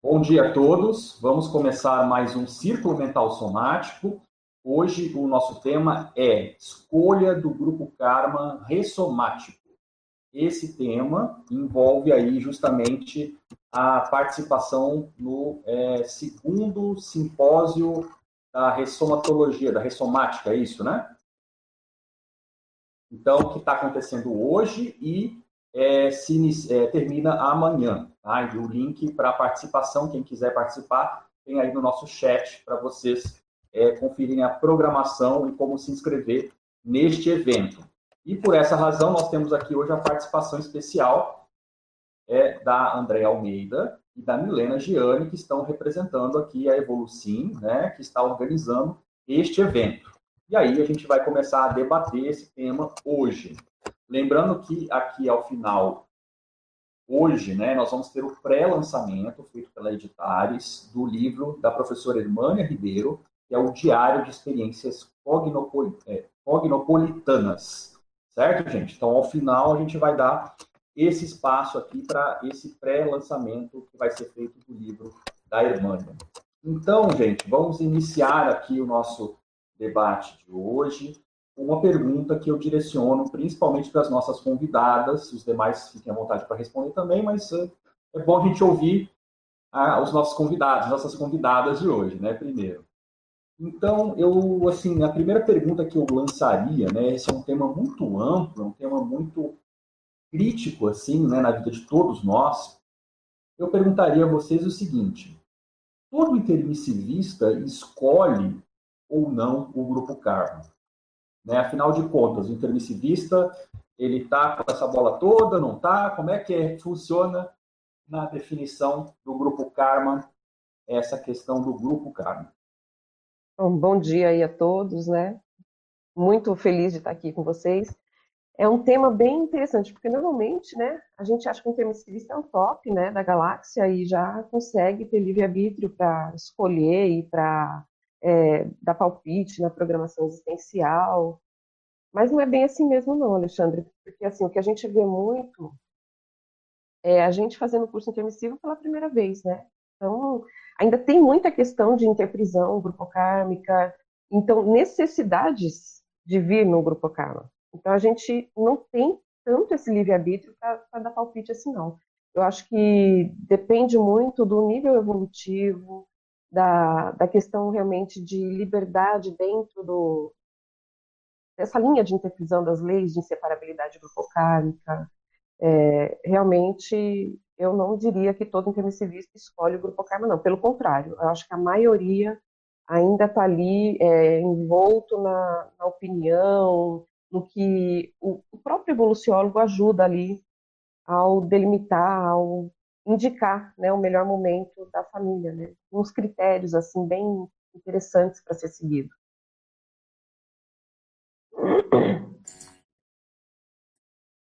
Bom dia a todos. Vamos começar mais um Círculo Mental Somático. Hoje o nosso tema é escolha do grupo Karma ressomático. Esse tema envolve aí justamente a participação no é, segundo simpósio da ressomatologia, da ressomática, é isso, né? Então, o que está acontecendo hoje e é, se, é, termina amanhã. Tá? E o link para participação, quem quiser participar, tem aí no nosso chat para vocês é, conferirem a programação e como se inscrever neste evento. E por essa razão, nós temos aqui hoje a participação especial é, da André Almeida e da Milena Gianni, que estão representando aqui a Evolucim, né, que está organizando este evento. E aí a gente vai começar a debater esse tema hoje. Lembrando que aqui ao final, hoje, né, nós vamos ter o pré-lançamento feito pela Editares do livro da professora Irmânia Ribeiro, que é o Diário de Experiências é, Cognopolitanas. Certo, gente? Então, ao final, a gente vai dar esse espaço aqui para esse pré-lançamento que vai ser feito do livro da Irmânia. Então, gente, vamos iniciar aqui o nosso debate de hoje uma pergunta que eu direciono principalmente para as nossas convidadas, os demais fiquem à vontade para responder também, mas é, é bom a gente ouvir ah, os nossos convidados, nossas convidadas de hoje, né, primeiro. Então, eu, assim, a primeira pergunta que eu lançaria, né, esse é um tema muito amplo, é um tema muito crítico, assim, né, na vida de todos nós, eu perguntaria a vocês o seguinte, todo intermissivista escolhe ou não o grupo Karma? Né? Afinal de contas, o intermissivista, ele está com essa bola toda, não está? Como é que é, funciona na definição do grupo Karma, essa questão do grupo Karma? Bom, bom dia aí a todos, né? Muito feliz de estar aqui com vocês. É um tema bem interessante, porque normalmente, né, a gente acha que o intermissivista é o top, né, da galáxia e já consegue ter livre-arbítrio para escolher e para é, palpite na programação existencial. Mas não é bem assim mesmo, não, Alexandre, porque assim, o que a gente vê muito é a gente fazendo o curso intermissivo pela primeira vez, né? Então, ainda tem muita questão de interprisão grupo kármica, então, necessidades de vir no grupo karma. Então, a gente não tem tanto esse livre-arbítrio para dar palpite assim, não. Eu acho que depende muito do nível evolutivo, da, da questão realmente de liberdade dentro do, dessa linha de interpretação das leis de inseparabilidade grupocármica. É, realmente, eu não diria que todo intermissivista escolhe o grupo karma, não. Pelo contrário, eu acho que a maioria ainda está ali é, envolto na, na, opinião, no que o, o próprio evoluciólogo ajuda ali ao delimitar, ao indicar né, o melhor momento da família, né? uns critérios assim bem interessantes para ser seguido.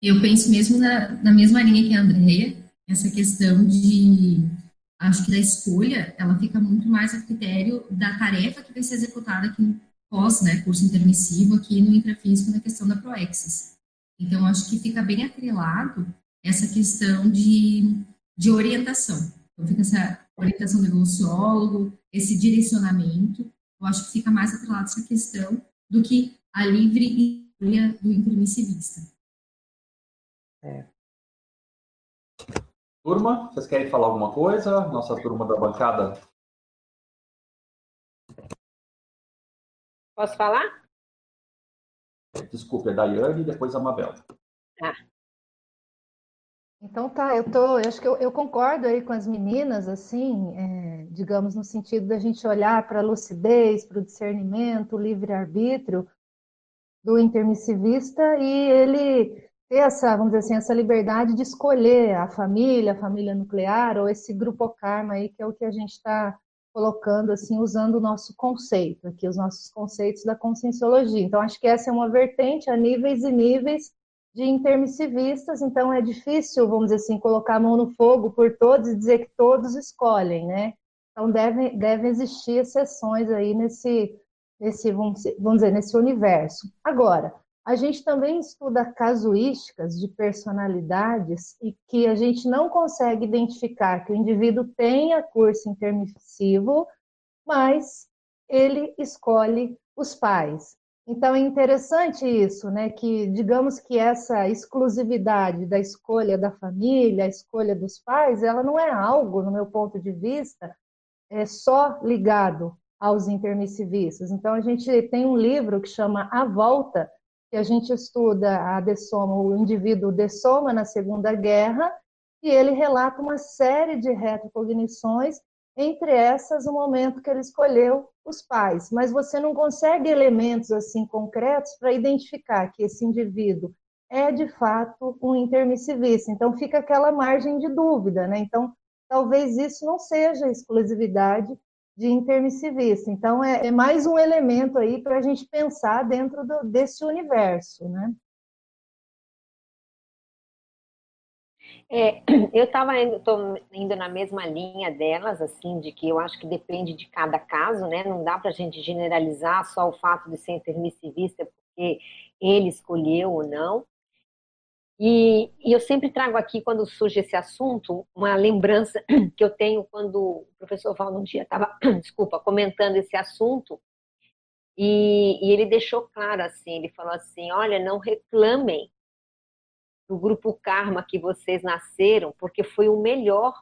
Eu penso mesmo na, na mesma linha que a Andrea, essa questão de, acho que da escolha, ela fica muito mais a critério da tarefa que vai ser executada aqui no pós, né, curso intermissivo, aqui no intrafísico, na questão da proexis. Então, acho que fica bem atrelado essa questão de de orientação. Então, fica essa orientação do evoluciólogo, esse direcionamento. Eu acho que fica mais atrelado essa questão do que a livre escolha do intermissivista. É. Turma, vocês querem falar alguma coisa? Nossa turma da bancada. Posso falar? Desculpe, é Daiane e depois a Mabel. Tá. Então tá, eu tô, eu acho que eu, eu, concordo aí com as meninas, assim, é, digamos no sentido da gente olhar para a lucidez, para o discernimento, o livre-arbítrio do intermissivista e ele ter essa, vamos dizer assim, essa liberdade de escolher a família, a família nuclear ou esse grupo karma aí que é o que a gente está colocando assim, usando o nosso conceito aqui, os nossos conceitos da conscienciologia. Então acho que essa é uma vertente a níveis e níveis de intermissivistas, então é difícil, vamos dizer assim, colocar a mão no fogo por todos e dizer que todos escolhem, né? Então devem, devem existir exceções aí nesse, nesse vamos, dizer, nesse universo. Agora, a gente também estuda casuísticas de personalidades e que a gente não consegue identificar que o indivíduo tenha curso intermissivo, mas ele escolhe os pais. Então é interessante isso, né? Que digamos que essa exclusividade da escolha da família, a escolha dos pais, ela não é algo, no meu ponto de vista, é só ligado aos intermissivistas. Então a gente tem um livro que chama A Volta, que a gente estuda a dessoma, o indivíduo dessoma na Segunda Guerra, e ele relata uma série de retrocognições, entre essas o momento que ele escolheu os pais. Mas você não consegue elementos assim concretos para identificar que esse indivíduo é de fato um intermissivista. Então fica aquela margem de dúvida, né? Então talvez isso não seja exclusividade de intermissivista. Então, é, é mais um elemento aí para a gente pensar dentro do, desse universo, né? É, eu estava indo, indo na mesma linha delas, assim, de que eu acho que depende de cada caso, né? Não dá para a gente generalizar só o fato de ser intermissivista porque ele escolheu ou não. E, e, eu sempre trago aqui, quando surge esse assunto, uma lembrança que eu tenho quando o professor Valdo um dia estava, desculpa, comentando esse assunto, e, e, ele deixou claro assim, ele falou assim, olha, não reclamem do grupo Karma que vocês nasceram, porque foi o melhor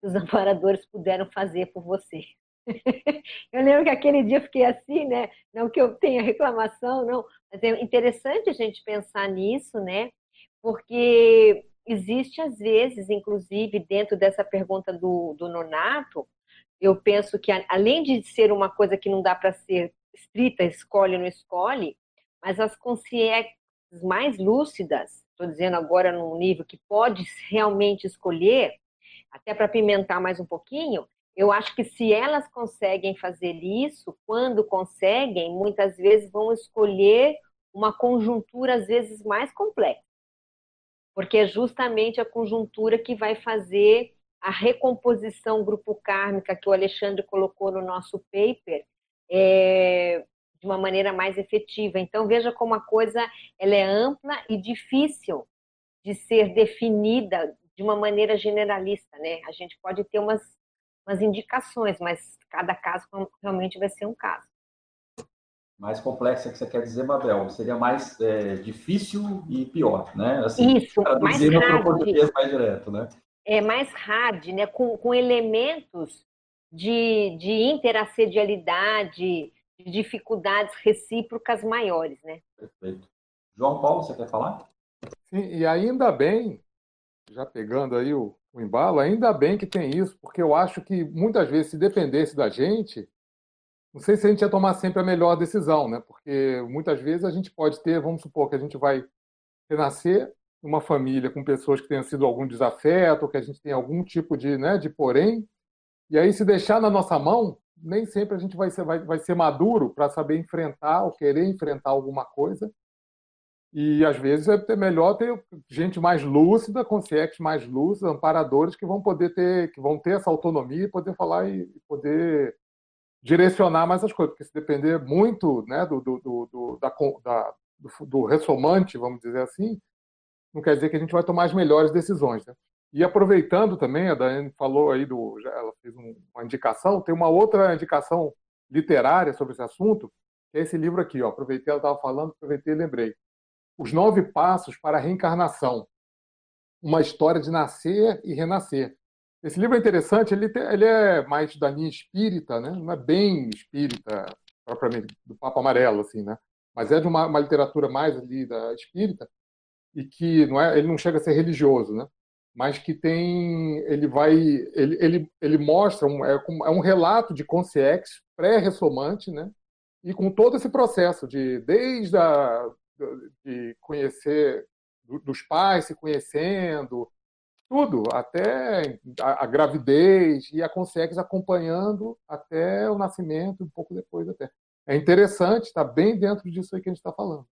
que os amparadores puderam fazer por você. eu lembro que aquele dia eu fiquei assim, né? Não que eu tenha reclamação, não, mas é interessante a gente pensar nisso, né? porque existe às vezes, inclusive, dentro dessa pergunta do, do nonato, eu penso que além de ser uma coisa que não dá para ser estrita, escolhe ou não escolhe, mas as consciências mais lúcidas, estou dizendo agora num nível que pode realmente escolher, até para pimentar mais um pouquinho, eu acho que se elas conseguem fazer isso, quando conseguem, muitas vezes vão escolher uma conjuntura às vezes mais complexa. Porque é justamente a conjuntura que vai fazer a recomposição grupo kármica que o Alexandre colocou no nosso paper é, de uma maneira mais efetiva. Então veja como a coisa ela é ampla e difícil de ser definida de uma maneira generalista, né? A gente pode ter umas, umas indicações, mas cada caso realmente vai ser um caso mais complexa que você quer dizer, Babel, seria mais é, difícil e pior, né? Assim, Isso, mais hard. português mais direto, né? É mais hard, né? Com, com elementos de, de interassedialidade, de dificuldades recíprocas maiores, né? Perfeito. João Paulo, você quer falar? Sim, e ainda bem, já pegando aí o, o embalo, ainda bem que tem isso, porque eu acho que muitas vezes, se dependesse da gente, não sei se a gente ia tomar sempre a melhor decisão, né? Porque muitas vezes a gente pode ter, vamos supor que a gente vai renascer numa família com pessoas que tenham sido algum desafeto, que a gente tem algum tipo de, né, de porém, e aí se deixar na nossa mão, nem sempre a gente vai ser, vai, vai ser maduro para saber enfrentar ou querer enfrentar alguma coisa. E às vezes é melhor ter gente mais lúcida, conscientes mais lúcidos, amparadores que vão poder ter, que vão ter essa autonomia e poder falar e poder direcionar mais as coisas, porque se depender muito né, do, do, do, da, da, do, do ressomante, vamos dizer assim, não quer dizer que a gente vai tomar as melhores decisões. Né? E aproveitando também, a Daiane falou aí, do, ela fez uma indicação, tem uma outra indicação literária sobre esse assunto, que é esse livro aqui. Ó, aproveitei, ela estava falando, aproveitei e lembrei. Os Nove Passos para a Reencarnação. Uma história de nascer e renascer. Esse livro é interessante, ele, ele é mais da linha espírita, né? não é bem espírita, propriamente, do Papa Amarelo, assim, né? mas é de uma, uma literatura mais ali da espírita, e que não é, ele não chega a ser religioso, né? Mas que tem, ele vai, ele, ele, ele mostra, um, é, é um relato de consciex pré-ressomante, né? e com todo esse processo de, desde a, de conhecer, dos pais se conhecendo, tudo, até a, a, gravidez e a consegues acompanhando até o nascimento, um pouco depois até. É interessante, está bem dentro disso aí que a gente está falando.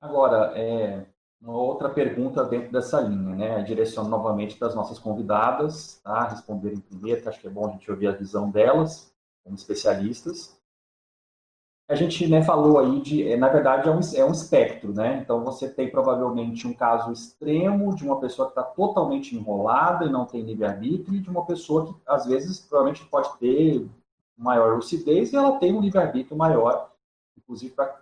Agora, é, uma outra pergunta dentro dessa linha, né? Direciono novamente para as nossas convidadas, tá? Responderem primeiro, acho que é bom a gente ouvir a visão delas, como especialistas. a gente né, falou aí de, é, na verdade, é um, é um espectro, né? Então você tem provavelmente um caso extremo de uma pessoa que está totalmente enrolada e não tem livre-arbítrio, e de uma pessoa que, às vezes, provavelmente pode ter maior lucidez e ela tem um livre-arbítrio maior, inclusive para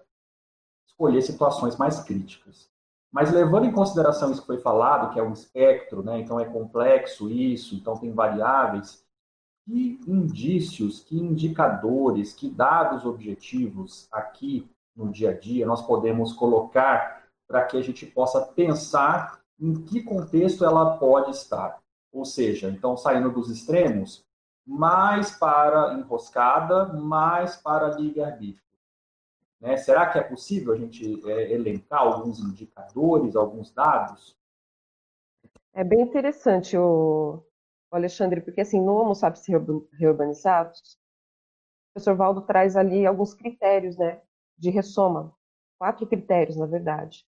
escolher situações mais críticas. Mas levando em consideração isso que foi falado, que é um espectro, né? então é complexo isso, então tem variáveis, que indícios, que indicadores, que dados objetivos aqui no dia a dia nós podemos colocar para que a gente possa pensar em que contexto ela pode estar. Ou seja, então saindo dos extremos, mais para enroscada, mais para livre-arbítrio. Né? Será que é possível a gente é, elencar alguns indicadores, alguns dados? É bem interessante, o, Alexandre, porque assim, no Homo sapiens reurbanizados, o professor Valdo traz ali alguns critérios né, de ressoma, quatro critérios, na verdade.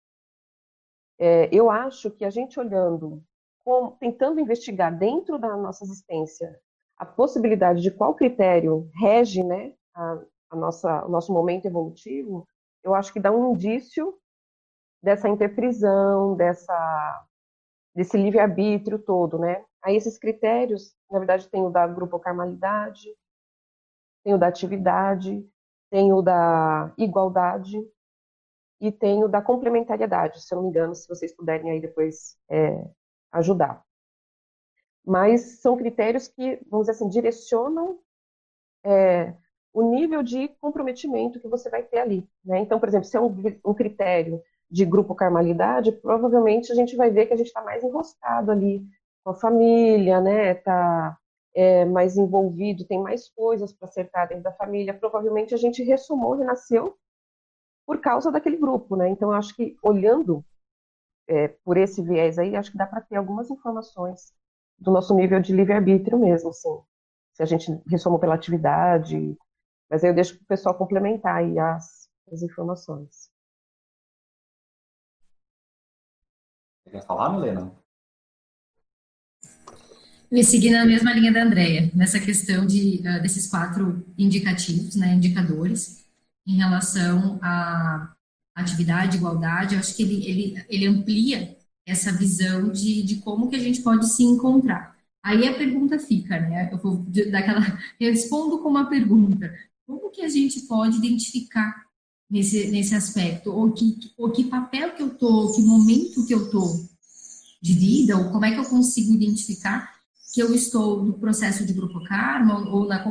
É, eu acho que a gente olhando, com, tentando investigar dentro da nossa existência a possibilidade de qual critério rege né, a, a nossa, o nosso momento evolutivo, eu acho que dá um indício dessa interprisão, dessa, desse livre-arbítrio todo, né? Aí esses critérios, na verdade, tem o da grupocarmalidade, tem o da atividade, tem o da igualdade e tem o da complementariedade, se eu não me engano, se vocês puderem aí depois é, ajudar. Mas são critérios que, vamos dizer assim, direcionam é, o nível de comprometimento que você vai ter ali. Né? Então, por exemplo, se é um, um critério de grupo carmalidade, provavelmente a gente vai ver que a gente está mais enroscado ali com a família, né? Está é, mais envolvido, tem mais coisas para acertar dentro da família. Provavelmente a gente ressumou, renasceu por causa daquele grupo, né? Então, acho que olhando é, por esse viés aí, acho que dá para ter algumas informações do nosso nível de livre-arbítrio mesmo, assim. Se a gente ressomou pela atividade, mas aí eu deixo para o pessoal complementar aí as, as informações. Você quer falar, Milena? Ia seguir na mesma linha da Andrea, nessa questão de, uh, desses quatro indicativos, né, indicadores, em relação à atividade, igualdade, eu acho que ele, ele, ele amplia essa visão de, de como que a gente pode se encontrar. Aí a pergunta fica, né? Eu vou daquela, eu respondo com uma pergunta. Como que a gente pode identificar nesse, nesse aspecto? Ou que, ou que papel que eu tô, que momento que eu tô de vida, ou como é que eu consigo identificar que eu estou no processo de grupo karma, ou na,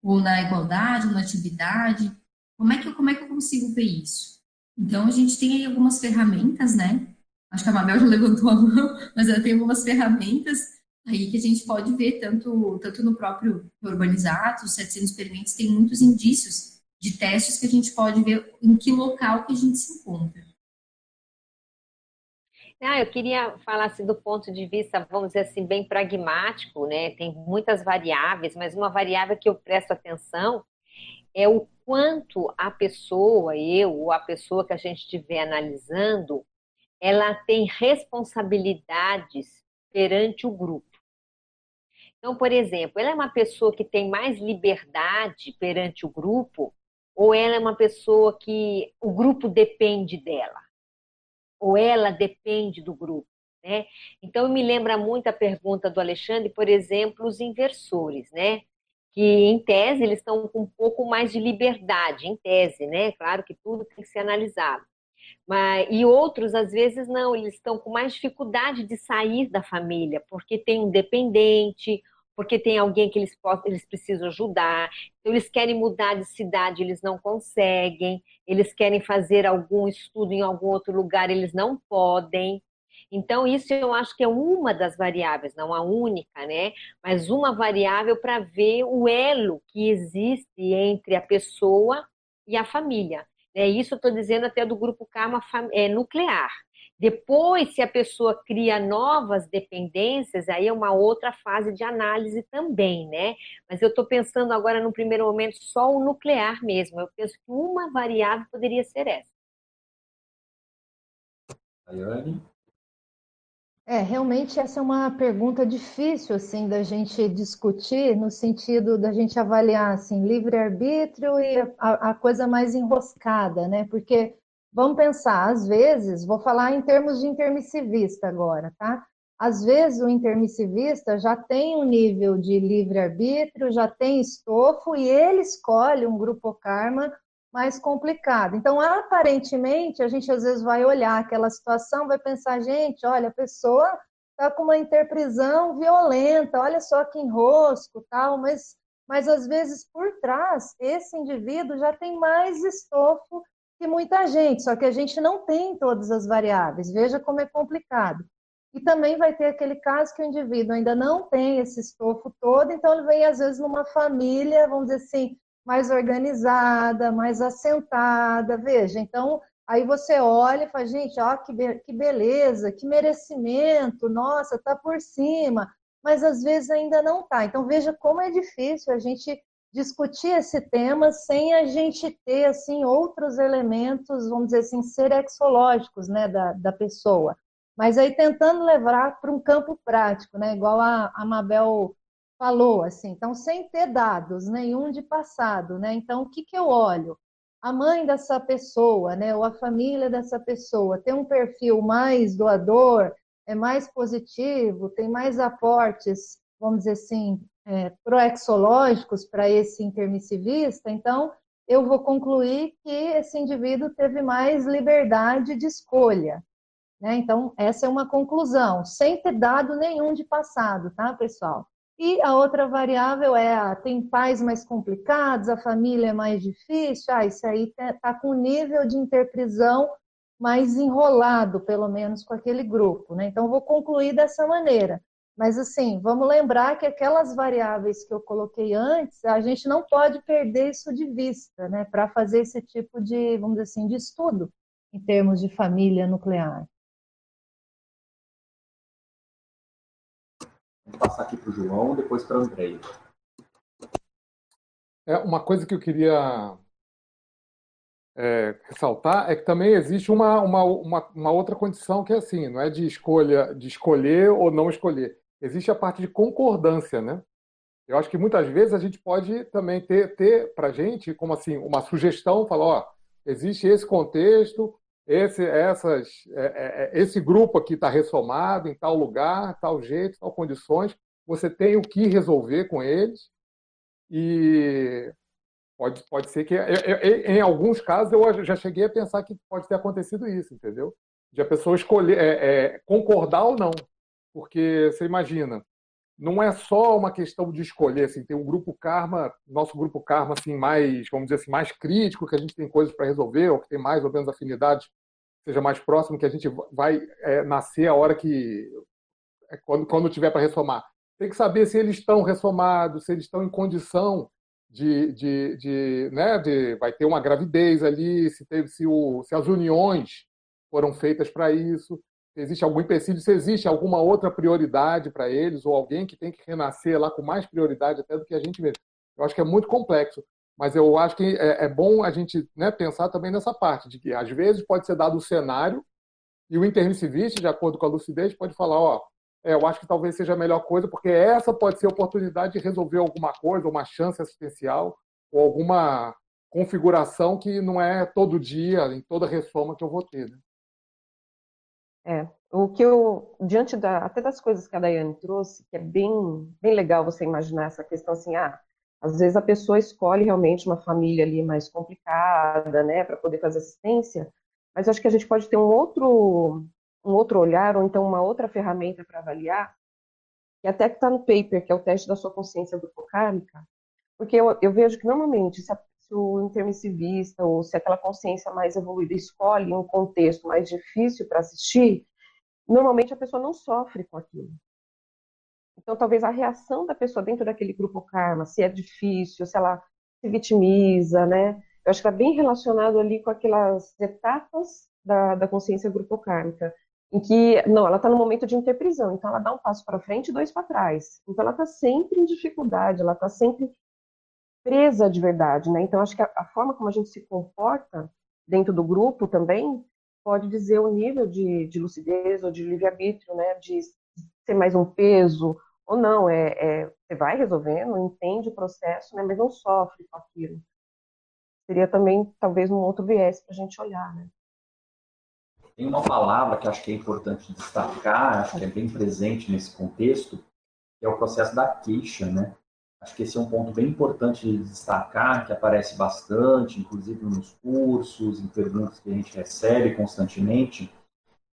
ou na igualdade, ou na atividade? Como é, que, como é que eu consigo ver isso? Então, a gente tem aí algumas ferramentas, né? Acho que a Mabel já levantou a mão, mas ela tem algumas ferramentas aí que a gente pode ver tanto, tanto no próprio Urbanizato, os 700 experimentos, tem muitos indícios de testes que a gente pode ver em que local que a gente se encontra. Ah, eu queria falar assim, do ponto de vista, vamos dizer assim, bem pragmático, né? Tem muitas variáveis, mas uma variável que eu presto atenção é o quanto a pessoa, eu ou a pessoa que a gente estiver analisando, ela tem responsabilidades perante o grupo. Então, por exemplo, ela é uma pessoa que tem mais liberdade perante o grupo, ou ela é uma pessoa que o grupo depende dela, ou ela depende do grupo. Né? Então, me lembra muito a pergunta do Alexandre, por exemplo, os inversores, né? que em tese eles estão com um pouco mais de liberdade, em tese, né? Claro que tudo tem que ser analisado. Mas, e outros, às vezes, não, eles estão com mais dificuldade de sair da família, porque tem um dependente, porque tem alguém que eles, possam, eles precisam ajudar. Então, eles querem mudar de cidade, eles não conseguem. Eles querem fazer algum estudo em algum outro lugar, eles não podem. Então, isso eu acho que é uma das variáveis, não a única, né? Mas uma variável para ver o elo que existe entre a pessoa e a família. É, isso eu estou dizendo até do grupo karma é, nuclear. Depois, se a pessoa cria novas dependências, aí é uma outra fase de análise também, né? Mas eu estou pensando agora, no primeiro momento, só o nuclear mesmo. Eu penso que uma variável poderia ser essa. Ayane? É, realmente essa é uma pergunta difícil assim da gente discutir no sentido da gente avaliar assim livre-arbítrio e a, a, coisa mais enroscada, né? Porque vamos pensar, às vezes, vou falar em termos de intermissivista agora, tá? Às vezes o intermissivista já tem um nível de livre-arbítrio, já tem estofo e ele escolhe um grupo karma mais complicado. Então, aparentemente, a gente às vezes vai olhar aquela situação, vai pensar, gente, olha, a pessoa está com uma interprisão violenta, olha só que enrosco, tal, mas, mas às vezes por trás, esse indivíduo já tem mais estofo que muita gente, só que a gente não tem todas as variáveis, veja como é complicado. E também vai ter aquele caso que o indivíduo ainda não tem esse estofo todo, então ele vem às vezes numa família, vamos dizer assim, mais organizada, mais assentada. Veja, então aí você olha e fala, gente, ó, que, be que beleza, que merecimento, nossa, tá por cima, mas às vezes ainda não tá. Então veja como é difícil a gente discutir esse tema sem a gente ter assim outros elementos, vamos dizer assim, serexológicos, né, da, da pessoa. Mas aí tentando levar para um campo prático, né, igual a, a Mabel falou, assim, então sem ter dados nenhum de passado, né? Então o que, que eu olho? A mãe dessa pessoa, né, ou a família dessa pessoa tem um perfil mais doador, é mais positivo, tem mais aportes, vamos dizer assim, é, proexológicos para esse intermissivista, então eu vou concluir que esse indivíduo teve mais liberdade de escolha. Né? Então, essa é uma conclusão, sem ter dado nenhum de passado, tá, pessoal? E a outra variável é, ah, tem pais mais complicados, a família é mais difícil, ah, isso aí está tá com nível de interprisão mais enrolado, pelo menos com aquele grupo, né? Então, vou concluir dessa maneira. Mas, assim, vamos lembrar que aquelas variáveis que eu coloquei antes, a gente não pode perder isso de vista, né? Para fazer esse tipo de, vamos dizer assim, de estudo em termos de família nuclear. Vou passar aqui para o João, depois para o Andrei. É, uma coisa que eu queria é, ressaltar é que também existe uma, uma, uma, uma, outra condição que é assim, não é de escolha, de escolher ou não escolher. Existe a parte de concordância, né? Eu acho que muitas vezes a gente pode também ter, ter para a gente como assim uma sugestão, falar, ó, existe esse contexto, esse, essas, é, é, é, esse grupo aqui está ressomado em tal lugar, tal jeito, tal condições. Você tem o que resolver com eles e pode, pode ser que, em alguns casos, eu já cheguei a pensar que pode ter acontecido isso, entendeu? De a pessoa escolher, é, é, concordar ou não. Porque você imagina, não é só uma questão de escolher, assim, tem um grupo karma, nosso grupo karma assim mais, vamos dizer assim, mais crítico, que a gente tem coisas para resolver, ou que tem mais ou menos afinidades, seja mais próximo, que a gente vai é, nascer a hora que é, quando quando tiver para ressomar. Tem que saber se eles estão ressomados, se eles estão em condição de, de, de, né, de vai ter uma gravidez ali, se teve se, o, se as uniões foram feitas para isso existe algum empecilho, se existe alguma outra prioridade para eles, ou alguém que tem que renascer lá com mais prioridade até do que a gente mesmo. Eu acho que é muito complexo, mas eu acho que é, é bom a gente né, pensar também nessa parte, de que às vezes pode ser dado o cenário e o intermissivista, de acordo com a lucidez, pode falar, ó, é, eu acho que talvez seja a melhor coisa, porque essa pode ser a oportunidade de resolver alguma coisa, uma chance assistencial, ou alguma configuração que não é todo dia, em toda ressoma que eu vou ter. Né? É, o que eu, diante da, até das coisas que a Daiane trouxe, que é bem, bem legal você imaginar essa questão assim, ah, às vezes a pessoa escolhe realmente uma família ali mais complicada, né, para poder fazer assistência, mas acho que a gente pode ter um outro, um outro olhar, ou então uma outra ferramenta para avaliar, que até que está no paper, que é o teste da sua consciência grupocármica, porque eu, eu vejo que normalmente, se a se o intermissivista ou se aquela consciência mais evoluída escolhe um contexto mais difícil para assistir, normalmente a pessoa não sofre com aquilo. Então, talvez a reação da pessoa dentro daquele grupo karma, se é difícil, se ela se vitimiza, né? Eu acho que está bem relacionado ali com aquelas etapas da, da consciência grupo kármica, em que, não, ela está no momento de interprisão, então ela dá um passo para frente e dois para trás. Então, ela está sempre em dificuldade, ela está sempre presa de verdade, né? Então acho que a, a, forma como a gente se comporta dentro do grupo também pode dizer o nível de, de lucidez ou de livre-arbítrio, né? De ser mais um peso ou não. É, é, você vai resolvendo, entende o processo, né? Mas não sofre com aquilo. Seria também, talvez, um outro viés para a gente olhar, né? Tem uma palavra que acho que é importante destacar, acho que é bem presente nesse contexto, que é o processo da queixa, né? Acho que esse é um ponto bem importante de destacar, que aparece bastante, inclusive nos cursos, em perguntas que a gente recebe constantemente,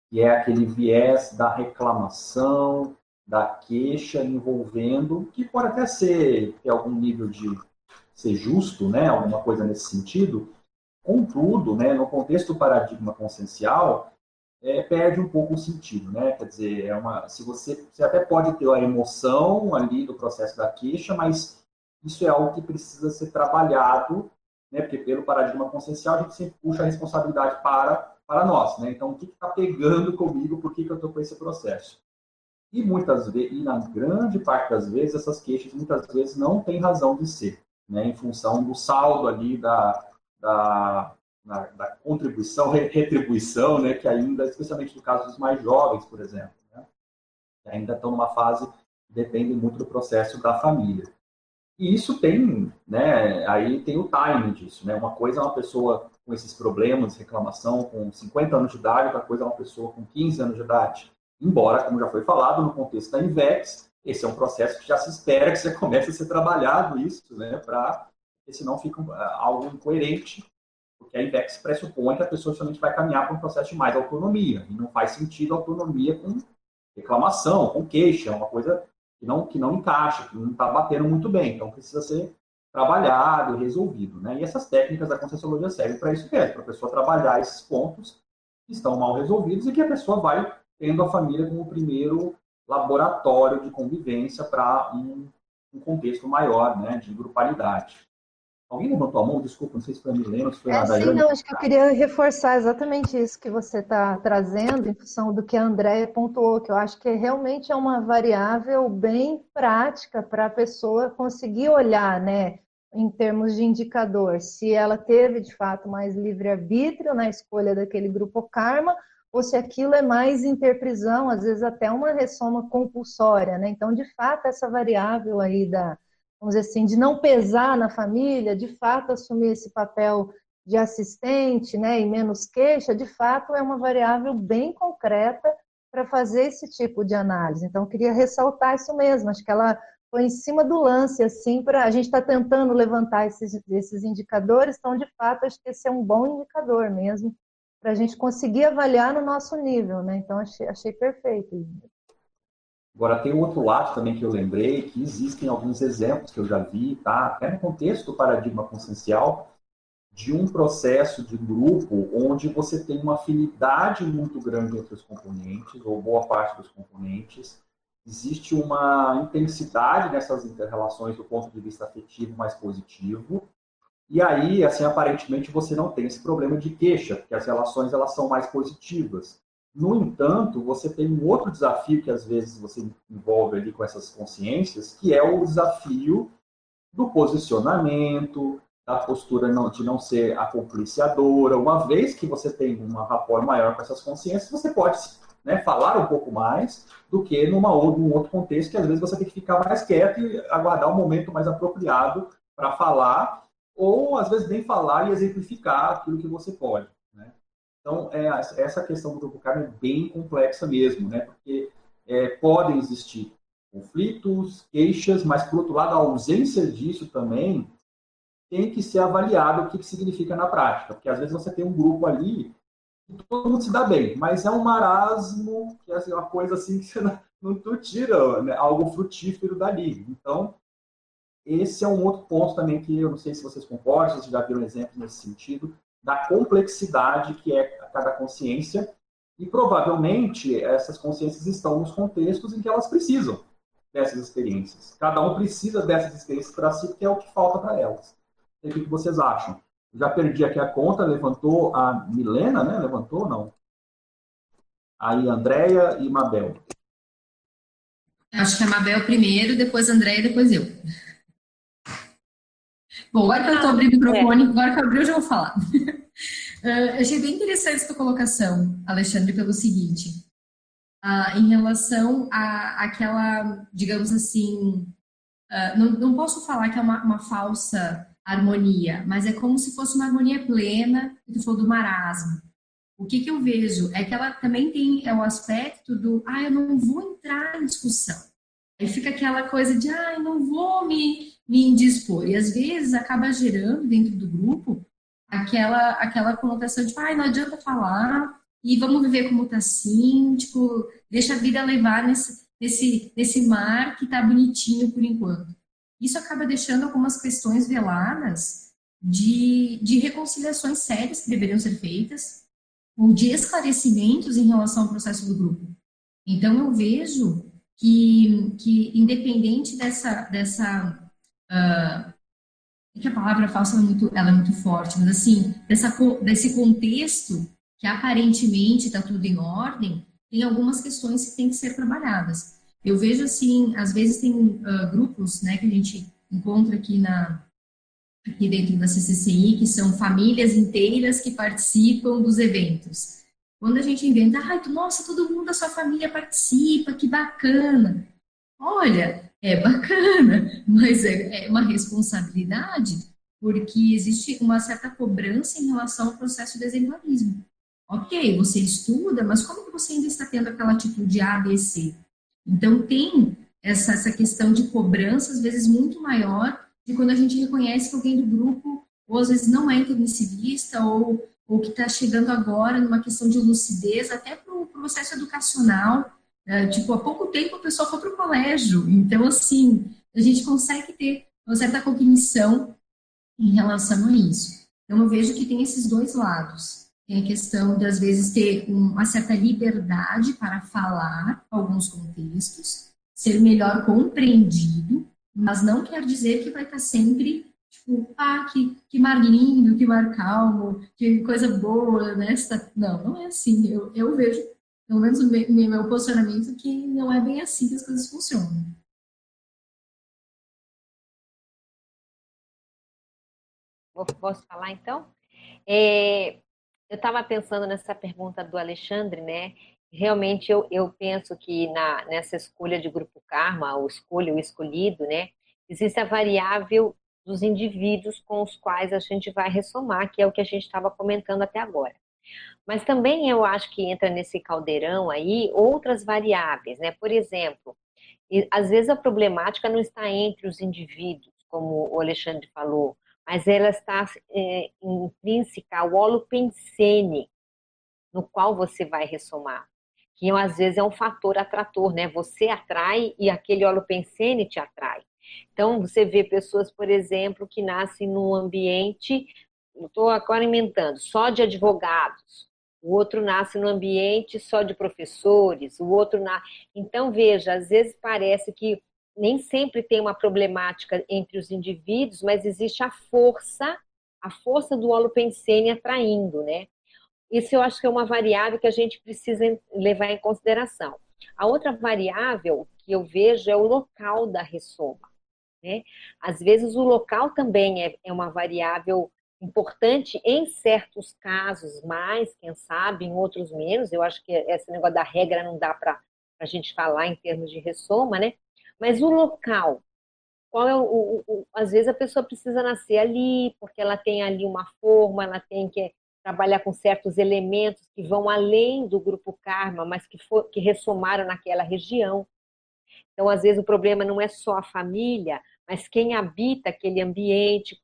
que é aquele viés da reclamação, da queixa envolvendo, que pode até ser ter algum nível de ser justo, né, alguma coisa nesse sentido. Contudo, né, no contexto do paradigma consciencial, é, perde um pouco o sentido, né? Quer dizer, é uma, se você, você até pode ter a emoção ali do processo da queixa, mas isso é algo que precisa ser trabalhado, né? Porque pelo paradigma consciencial a gente sempre puxa a responsabilidade para para nós, né? Então, o que está pegando comigo? Por que, que eu estou com esse processo? E muitas vezes, e na grande parte das vezes, essas queixas muitas vezes não têm razão de ser, né? Em função do saldo ali da, da na, da contribuição, retribuição, né, que ainda, especialmente no caso dos mais jovens, por exemplo, né, que ainda estão numa fase que depende muito do processo da família. E isso tem, né, aí tem o timing disso, né, uma coisa é uma pessoa com esses problemas, reclamação com 50 anos de idade, outra coisa é uma pessoa com 15 anos de idade. Embora, como já foi falado, no contexto da INVEX, esse é um processo que já se espera que você comece a ser trabalhado isso, né, para porque senão fica algo incoerente porque a IBEX pressupõe que a pessoa somente vai caminhar para um processo de mais autonomia. E não faz sentido autonomia com reclamação, com queixa, é uma coisa que não, que não encaixa, que não está batendo muito bem. Então precisa ser trabalhado resolvido. Né? E essas técnicas da Conscienciologia servem para isso mesmo, para a pessoa trabalhar esses pontos que estão mal resolvidos e que a pessoa vai tendo a família como o primeiro laboratório de convivência para um, um contexto maior né, de grupalidade. Alguém levantou a mão? Desculpa, não sei se foi a Milena se foi a é, Daiane. Sim, não, acho que eu queria reforçar exatamente isso que você está trazendo, em função do que a Andréia pontuou, que eu acho que realmente é uma variável bem prática para a pessoa conseguir olhar, né, em termos de indicador, se ela teve de fato mais livre-arbítrio na escolha daquele grupo karma, ou se aquilo é mais interprisão, às vezes até uma ressoma compulsória, né? Então, de fato, essa variável aí da vamos dizer assim, de não pesar na família, de fato assumir esse papel de assistente, né, e menos queixa, de fato é uma variável bem concreta para fazer esse tipo de análise. Então, queria ressaltar isso mesmo, acho que ela foi em cima do lance, assim, para a gente está tentando levantar esses, esses indicadores, então, de fato, acho que esse é um bom indicador mesmo, para a gente conseguir avaliar no nosso nível, né? Então, achei, achei perfeito. Agora, tem outro lado também que eu lembrei, que existem alguns exemplos que eu já vi, tá? até no contexto do paradigma consciencial, de um processo de grupo onde você tem uma afinidade muito grande entre os componentes, ou boa parte dos componentes, existe uma intensidade nessas interrelações do ponto de vista afetivo mais positivo, e aí, assim, aparentemente você não tem esse problema de queixa, porque as relações elas são mais positivas. No entanto, você tem um outro desafio que às vezes você envolve ali com essas consciências, que é o desafio do posicionamento, da postura de não ser a compliciadora. Uma vez que você tem uma rapport maior com essas consciências, você pode né, falar um pouco mais do que numa, num outro contexto que às vezes você tem que ficar mais quieto e aguardar um momento mais apropriado para falar, ou às vezes nem falar e exemplificar aquilo que você pode. Então, é, essa questão do grupo karma é bem complexa mesmo, né? Porque é, podem existir conflitos, queixas, mas, por outro lado, a ausência disso também tem que ser avaliado o que, que significa na prática. Porque, às vezes, você tem um grupo ali e todo mundo se dá bem, mas é um marasmo, que é assim, uma coisa assim que você não, não tira né, algo frutífero dali. Então, esse é um outro ponto também que eu não sei se vocês concordam, se vocês já viram exemplos nesse sentido, da complexidade que é cada consciência e provavelmente essas consciências estão nos contextos em que elas precisam dessas experiências. Cada um precisa dessas experiências para si, porque é o que falta para elas. o que vocês acham? Já perdi aqui a conta, levantou a Milena, né? Levantou não? Aí Andréia e Mabel. Acho que a Mabel primeiro, depois a Andréia, depois eu. Bom, agora que eu estou abrindo o microfone, agora que eu abri, eu já vou falar. Uh, achei bem interessante essa colocação, Alexandre, pelo seguinte. Uh, em relação a aquela, digamos assim, uh, não, não posso falar que é uma, uma, falsa harmonia, mas é como se fosse uma harmonia plena, que tu do marasmo. O que, que eu vejo é que ela também tem é o aspecto do, ah, eu não vou entrar em discussão. Aí fica aquela coisa de, ah, eu não vou me, me indispor. E às vezes acaba gerando dentro do grupo aquela, aquela conotação de, ah, não adianta falar e vamos viver como tá assim, tipo, deixa a vida levar nesse, nesse, nesse mar que tá bonitinho por enquanto. Isso acaba deixando algumas questões veladas de, de reconciliações sérias que deveriam ser feitas, ou de esclarecimentos em relação ao processo do grupo. Então, eu vejo que, que independente dessa, dessa uh, que a palavra falsa é muito, ela é muito forte, mas assim, dessa, desse contexto que aparentemente está tudo em ordem, tem algumas questões que têm que ser trabalhadas. Eu vejo assim, às vezes tem uh, grupos, né, que a gente encontra aqui na aqui dentro da CCCI, que são famílias inteiras que participam dos eventos. Quando a gente inventa, ai, nossa, todo mundo da sua família participa, que bacana. Olha, é bacana, mas é, é uma responsabilidade, porque existe uma certa cobrança em relação ao processo de exemplarismo. Ok, você estuda, mas como que você ainda está tendo aquela atitude A, B, C? Então, tem essa, essa questão de cobrança, às vezes, muito maior de quando a gente reconhece que alguém do grupo, ou às vezes não é intermissivista, ou, ou que está chegando agora numa questão de lucidez, até para o processo educacional. É, tipo, há pouco tempo a pessoa foi para o colégio. Então, assim, a gente consegue ter uma certa cognição em relação a isso. Então, eu vejo que tem esses dois lados. Tem a questão de, às vezes, ter uma certa liberdade para falar alguns contextos, ser melhor compreendido, mas não quer dizer que vai estar sempre, tipo, ah, que, que mar lindo, que mar calmo, que coisa boa, né? Não, não é assim. Eu, eu vejo, pelo menos o meu, posicionamento, que não é bem assim que as coisas funcionam. Posso falar então? É, eu estava pensando nessa pergunta do Alexandre, né? Realmente eu, eu penso que na, nessa escolha de grupo karma, o escolha, o escolhido, né? Existe a variável dos indivíduos com os quais a gente vai ressomar, que é o que a gente estava comentando até agora. Mas também eu acho que entra nesse caldeirão aí outras variáveis, né? Por exemplo, às vezes a problemática não está entre os indivíduos, como o Alexandre falou, mas ela está é, intrínseca ao holopensene, no qual você vai ressomar. Que às vezes é um fator atrator, né? Você atrai e aquele holopensene te atrai. Então, você vê pessoas, por exemplo, que nascem num ambiente, estou agora inventando, só de advogados, o outro nasce num ambiente só de professores, o outro na. Então, veja, às vezes parece que nem sempre tem uma problemática entre os indivíduos, mas existe a força, a força do holopensene atraindo, né? Isso eu acho que é uma variável que a gente precisa levar em consideração. A outra variável que eu vejo é o local da ressoma. Né? Às vezes o local também é, é uma variável importante em certos casos mais, quem sabe, em outros menos. Eu acho que esse negócio da regra não dá para a gente falar em termos de ressoma, né? Mas o local, qual é o, o, o, às vezes a pessoa precisa nascer ali, porque ela tem ali uma forma, ela tem que trabalhar com certos elementos que vão além do grupo karma, mas que, for, que ressomaram naquela região. Então, às vezes, o problema não é só a família, mas quem habita aquele ambiente,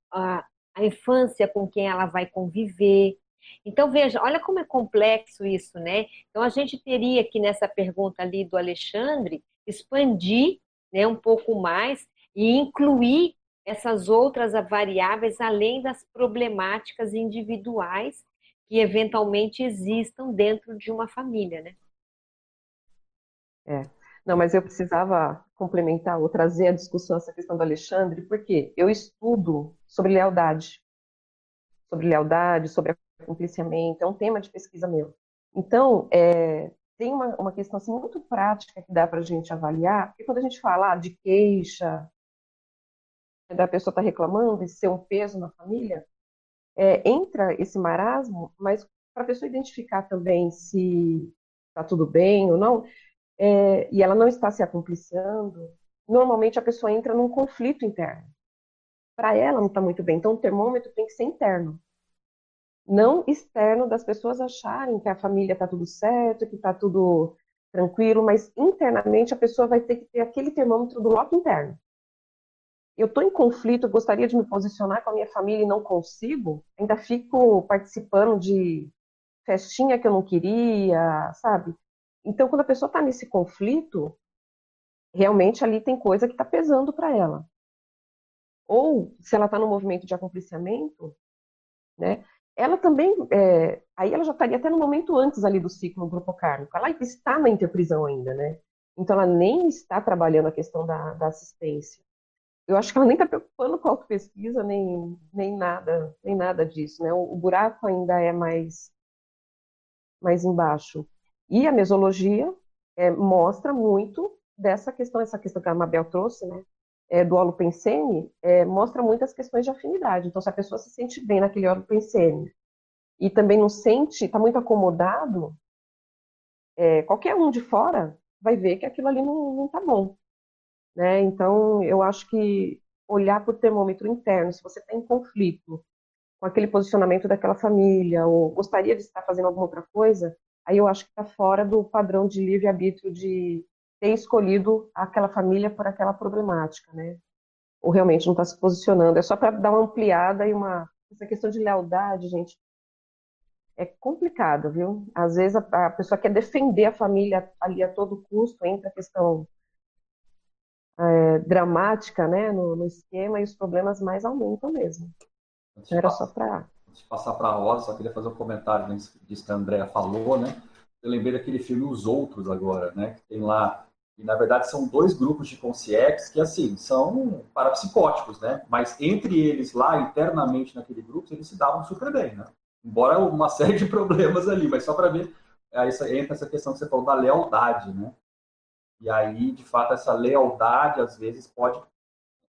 a infância com quem ela vai conviver. Então, veja, olha como é complexo isso, né? Então, a gente teria que, nessa pergunta ali do Alexandre, expandir né, um pouco mais e incluir essas outras variáveis além das problemáticas individuais que eventualmente existam dentro de uma família, né? É. Não, mas eu precisava complementar ou trazer a discussão essa questão do Alexandre, porque eu estudo sobre lealdade, sobre lealdade, sobre acompliciamento, é um tema de pesquisa meu. Então, é, tem uma, uma questão assim, muito prática que dá para a gente avaliar, porque quando a gente fala ah, de queixa, da pessoa estar tá reclamando e ser um peso na família, é, entra esse marasmo, mas para a pessoa identificar também se está tudo bem ou não, é, e ela não está se acompliciando, normalmente a pessoa entra num conflito interno. Para ela não está muito bem. Então o termômetro tem que ser interno. Não externo das pessoas acharem que a família está tudo certo, que está tudo tranquilo, mas internamente a pessoa vai ter que ter aquele termômetro do lote interno. Eu estou em conflito, eu gostaria de me posicionar com a minha família e não consigo, ainda fico participando de festinha que eu não queria, sabe? Então, quando a pessoa está nesse conflito, realmente ali tem coisa que está pesando para ela. Ou, se ela está no movimento de acompliciamento, né, ela também, é, aí ela já estaria até no momento antes ali do ciclo grupocármico. Ela está na interprisão ainda, né? Então ela nem está trabalhando a questão da, da assistência. Eu acho que ela nem está preocupando com a pesquisa nem, nem nada, nem nada disso, né? O, o buraco ainda é mais, mais embaixo. E a mesologia é, mostra muito dessa questão, essa questão que a Mabel trouxe, né? É, do holopensene é, mostra muitas questões de afinidade. Então, se a pessoa se sente bem naquele holopensene e também não sente, está muito acomodado, é, qualquer um de fora vai ver que aquilo ali não está bom. Né? Então, eu acho que olhar para o termômetro interno, se você está em conflito com aquele posicionamento daquela família, ou gostaria de estar fazendo alguma outra coisa, aí eu acho que está fora do padrão de livre-arbítrio de ter escolhido aquela família por aquela problemática, né? Ou realmente não está se posicionando. É só para dar uma ampliada e uma. Essa questão de lealdade, gente, é complicado, viu? Às vezes a, a, pessoa quer defender a família ali a todo custo, entra a questão é, dramática, né, no, no, esquema e os problemas mais aumentam mesmo. Era só para. Antes de passar para a Rosa, só queria fazer um comentário disso que a Andrea falou, né? Eu lembrei daquele filme Os Outros agora, né? Que tem lá e, na verdade, são dois grupos de consciex que, assim, são parapsicóticos, né? Mas entre eles lá, internamente naquele grupo, eles se davam super bem, né? Embora uma série de problemas ali, mas só para ver, aí entra essa questão que você falou da lealdade, né? E aí, de fato, essa lealdade, às vezes, pode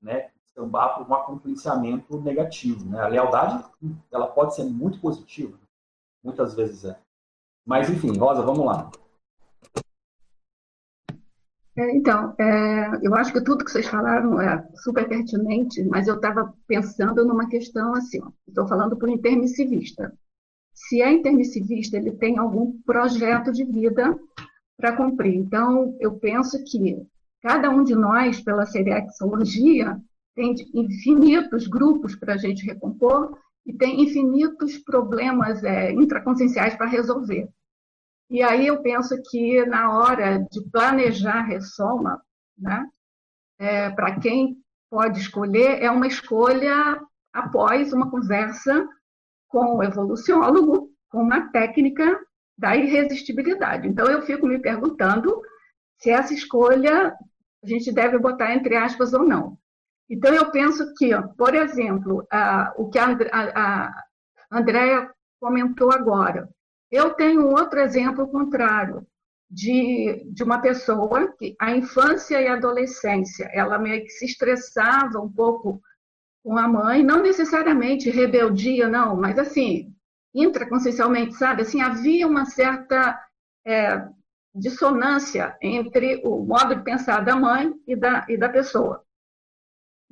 né, sambar por um acompliciamento negativo, né? A lealdade, ela pode ser muito positiva, muitas vezes é. Mas, enfim, Rosa, vamos lá. É, então, é, eu acho que tudo que vocês falaram é super pertinente, mas eu estava pensando numa questão assim, estou falando por intermissivista. Se é intermissivista, ele tem algum projeto de vida para cumprir. Então, eu penso que cada um de nós, pela serexologia, tem infinitos grupos para a gente recompor e tem infinitos problemas é, intraconscienciais para resolver. E aí eu penso que na hora de planejar a ressoma, né, é, para quem pode escolher, é uma escolha após uma conversa com o evoluciólogo, com uma técnica da irresistibilidade. Então eu fico me perguntando se essa escolha a gente deve botar entre aspas ou não. Então eu penso que, por exemplo, o que a, a, a Andrea comentou agora, eu tenho outro exemplo contrário, de, de uma pessoa que a infância e a adolescência, ela meio que se estressava um pouco com a mãe, não necessariamente rebeldia, não, mas assim, intraconsciencialmente, sabe? Assim, havia uma certa é, dissonância entre o modo de pensar da mãe e da, e da pessoa.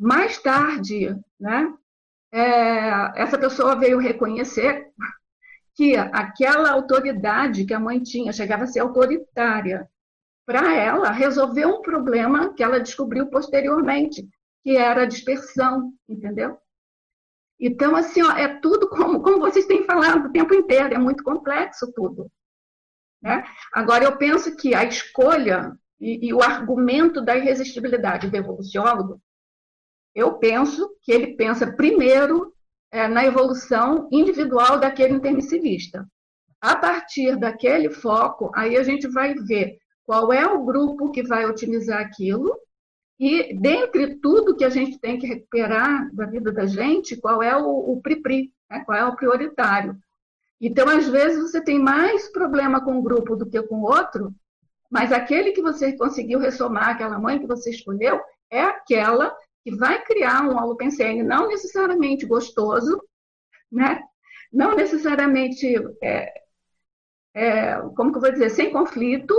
Mais tarde, né, é, essa pessoa veio reconhecer que aquela autoridade que a mãe tinha chegava a ser autoritária para ela resolver um problema que ela descobriu posteriormente, que era a dispersão, entendeu? Então, assim, ó, é tudo como, como vocês têm falado o tempo inteiro, é muito complexo tudo. Né? Agora, eu penso que a escolha e, e o argumento da irresistibilidade do evoluciólogo, eu penso que ele pensa primeiro é, na evolução individual daquele intermissivista. A partir daquele foco, aí a gente vai ver qual é o grupo que vai otimizar aquilo e, dentre tudo que a gente tem que recuperar da vida da gente, qual é o, o PRIPRI, né? qual é o prioritário. Então, às vezes, você tem mais problema com um grupo do que com outro, mas aquele que você conseguiu ressomar, aquela mãe que você escolheu, é aquela que vai criar um holopensene não necessariamente gostoso, né? Não necessariamente, é, é, como que eu vou dizer, sem conflito,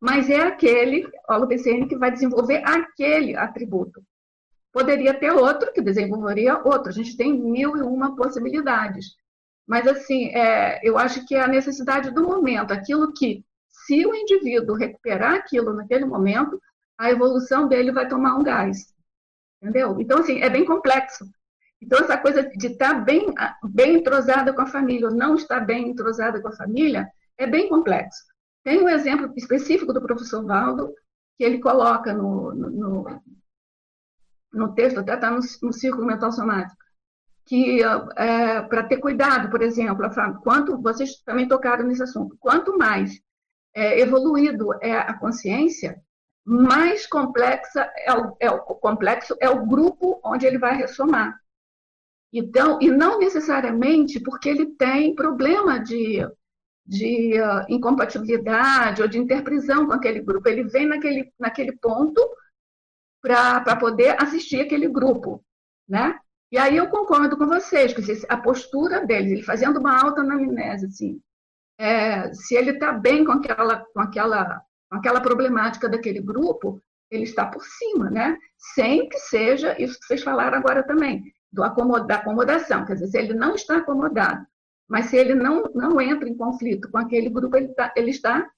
mas é aquele holopensene que vai desenvolver aquele atributo. Poderia ter outro que desenvolveria outro. A gente tem mil e uma possibilidades. Mas, assim, é, eu acho que é a necessidade do momento, aquilo que, se o indivíduo recuperar aquilo naquele momento, a evolução dele vai tomar um gás. Entendeu? Então, assim, é bem complexo. Então, essa coisa de estar bem, bem entrosada com a família ou não estar bem entrosada com a família é bem complexo. Tem um exemplo específico do professor Valdo, que ele coloca no, no, no texto, até está no, no círculo mental somático, que é, para ter cuidado, por exemplo, quanto vocês também tocaram nesse assunto, quanto mais é, evoluído é a consciência, mais complexa é o, é o, complexo é o grupo onde ele vai ressomar. Então, e não necessariamente porque ele tem problema de, de uh, incompatibilidade ou de interprisão com aquele grupo. Ele vem naquele, naquele ponto para poder assistir aquele grupo, né? E aí eu concordo com vocês, que a postura dele, ele fazendo uma alta anamnese, assim, é, se ele está bem com aquela, com aquela aquela problemática daquele grupo, ele está por cima, né? Sem que seja isso que vocês falaram agora também, do acomoda, da acomodação. Quer dizer, se ele não está acomodado, mas se ele não, não entra em conflito com aquele grupo, ele, tá, ele está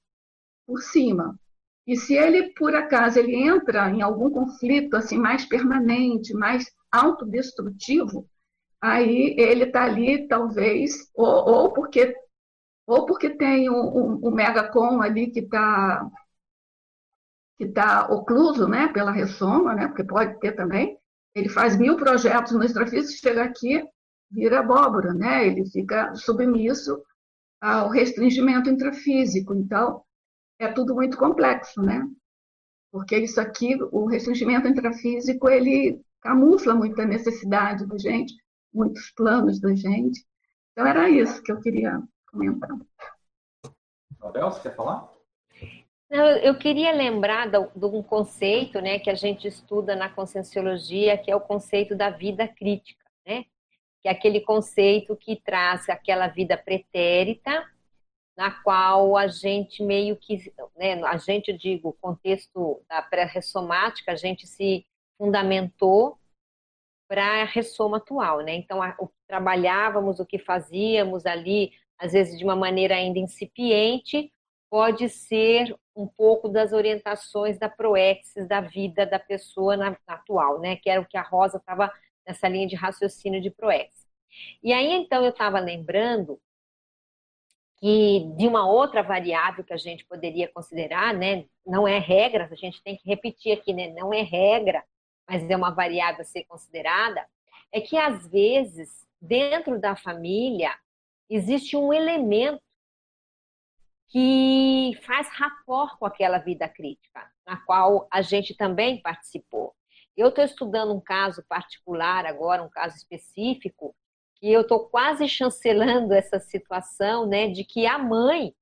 por cima. E se ele, por acaso, ele entra em algum conflito assim mais permanente, mais autodestrutivo, aí ele está ali, talvez, ou, ou, porque ou porque tem um, um, um megacom ali que está que está ocluso né, pela ressoma, né, porque pode ter também, ele faz mil projetos no extrafísico, chega aqui, vira abóbora, né? ele fica submisso ao restringimento intrafísico. Então, é tudo muito complexo, né? Porque isso aqui, o restringimento intrafísico, ele camufla muita necessidade da gente, muitos planos da gente. Então, era isso que eu queria comentar. Abel, você quer falar? Eu queria lembrar de um conceito né, que a gente estuda na conscienciologia, que é o conceito da vida crítica, né? que é aquele conceito que traz aquela vida pretérita, na qual a gente meio que, né, a gente, digo, o contexto da pré-ressomática, a gente se fundamentou para a ressoma atual, né? Então, o que trabalhávamos, o que fazíamos ali, às vezes de uma maneira ainda incipiente, pode ser um pouco das orientações da proexis da vida da pessoa na, atual, né? Que era o que a Rosa estava nessa linha de raciocínio de proexis. E aí, então, eu estava lembrando que de uma outra variável que a gente poderia considerar, né? Não é regra, a gente tem que repetir aqui, né? Não é regra, mas é uma variável a ser considerada, é que às vezes, dentro da família, existe um elemento que faz rapport com aquela vida crítica, na qual a gente também participou. Eu estou estudando um caso particular agora, um caso específico, que eu estou quase chancelando essa situação, né, de que a mãe,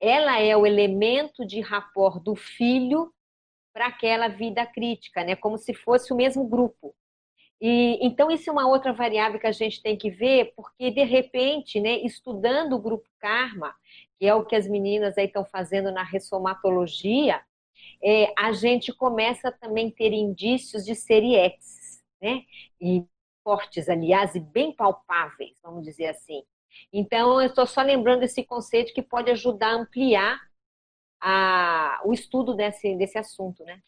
ela é o elemento de rapport do filho para aquela vida crítica, né, como se fosse o mesmo grupo. E, então, isso é uma outra variável que a gente tem que ver, porque, de repente, né, estudando o grupo Karma, que é o que as meninas estão fazendo na ressomatologia, é, a gente começa também a ter indícios de serietes, né? E fortes, aliás, e bem palpáveis, vamos dizer assim. Então, eu estou só lembrando esse conceito que pode ajudar a ampliar a, o estudo desse, desse assunto, né?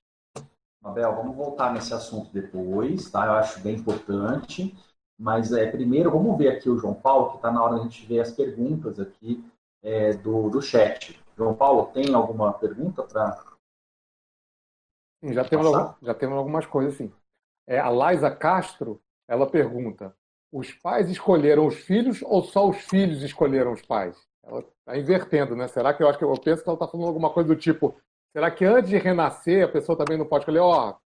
Mabel, vamos voltar nesse assunto depois, tá? Eu acho bem importante. Mas é, primeiro, vamos ver aqui o João Paulo, que está na hora de a gente ver as perguntas aqui é, do, do chat. João Paulo, tem alguma pergunta para. Já temos, já temos algumas coisas, sim. É, a Laisa Castro, ela pergunta: os pais escolheram os filhos ou só os filhos escolheram os pais? Ela está invertendo, né? Será que eu acho que eu penso que ela está falando alguma coisa do tipo: Será que antes de renascer a pessoa também não pode escolher, ó, oh,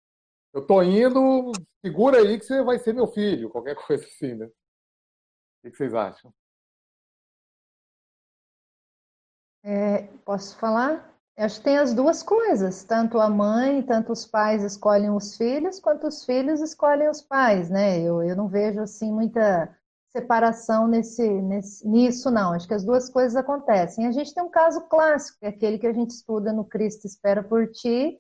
eu tô indo, segura aí que você vai ser meu filho, qualquer coisa assim, né? O que vocês acham? É, posso falar? Eu acho que tem as duas coisas, tanto a mãe, tanto os pais escolhem os filhos, quanto os filhos escolhem os pais, né? Eu, eu não vejo assim muita separação nesse, nesse, nisso, não. Acho que as duas coisas acontecem. A gente tem um caso clássico, que é aquele que a gente estuda no Cristo Espera por Ti,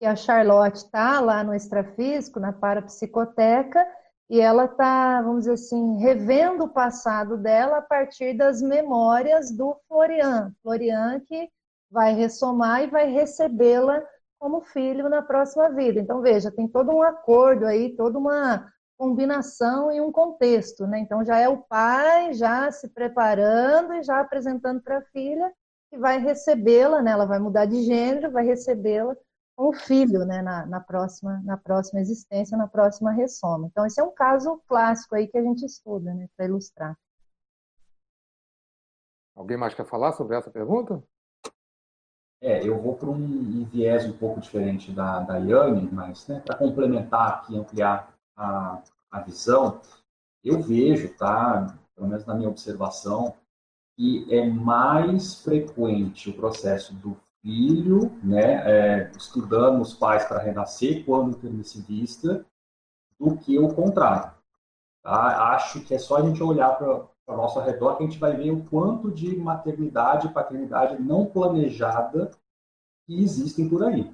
que a Charlotte está lá no extrafísico, na parapsicoteca, e ela está, vamos dizer assim, revendo o passado dela a partir das memórias do Florian. Florian que vai ressomar e vai recebê-la como filho na próxima vida. Então, veja, tem todo um acordo aí, toda uma combinação e um contexto, né? Então já é o pai já se preparando e já apresentando para a filha que vai recebê-la, né? Ela vai mudar de gênero, vai recebê-la como filho, né? Na, na, próxima na próxima existência, na próxima ressoma. Então esse é um caso clássico aí que a gente estuda, né? Para ilustrar. Alguém mais quer falar sobre essa pergunta? É, eu vou para um, um, viés um pouco diferente da, da Yane, mas né, para complementar aqui, ampliar a, a visão, eu vejo, tá, pelo menos na minha observação, que é mais frequente o processo do filho, né, é, estudando os pais para renascer quando intermissivista, do que o contrário. Tá? Acho que é só a gente olhar para ao nosso redor que a gente vai ver o quanto de maternidade e paternidade não planejada que existem por aí.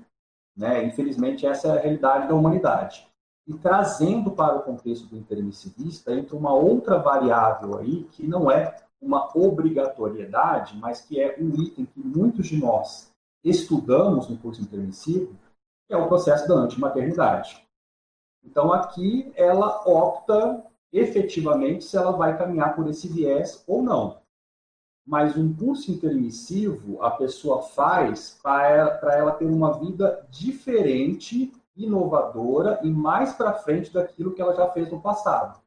Né? Infelizmente, essa é a realidade da humanidade. E trazendo para o contexto do intermissivista, entra uma outra variável aí, que não é uma obrigatoriedade, mas que é um item que muitos de nós estudamos no curso intermissivo, que é o processo da antimaternidade. Então, aqui ela opta efetivamente se ela vai caminhar por esse viés ou não. Mas um curso intermissivo a pessoa faz para ela, ter uma vida diferente inovadora e mais para frente daquilo que ela já fez no passado.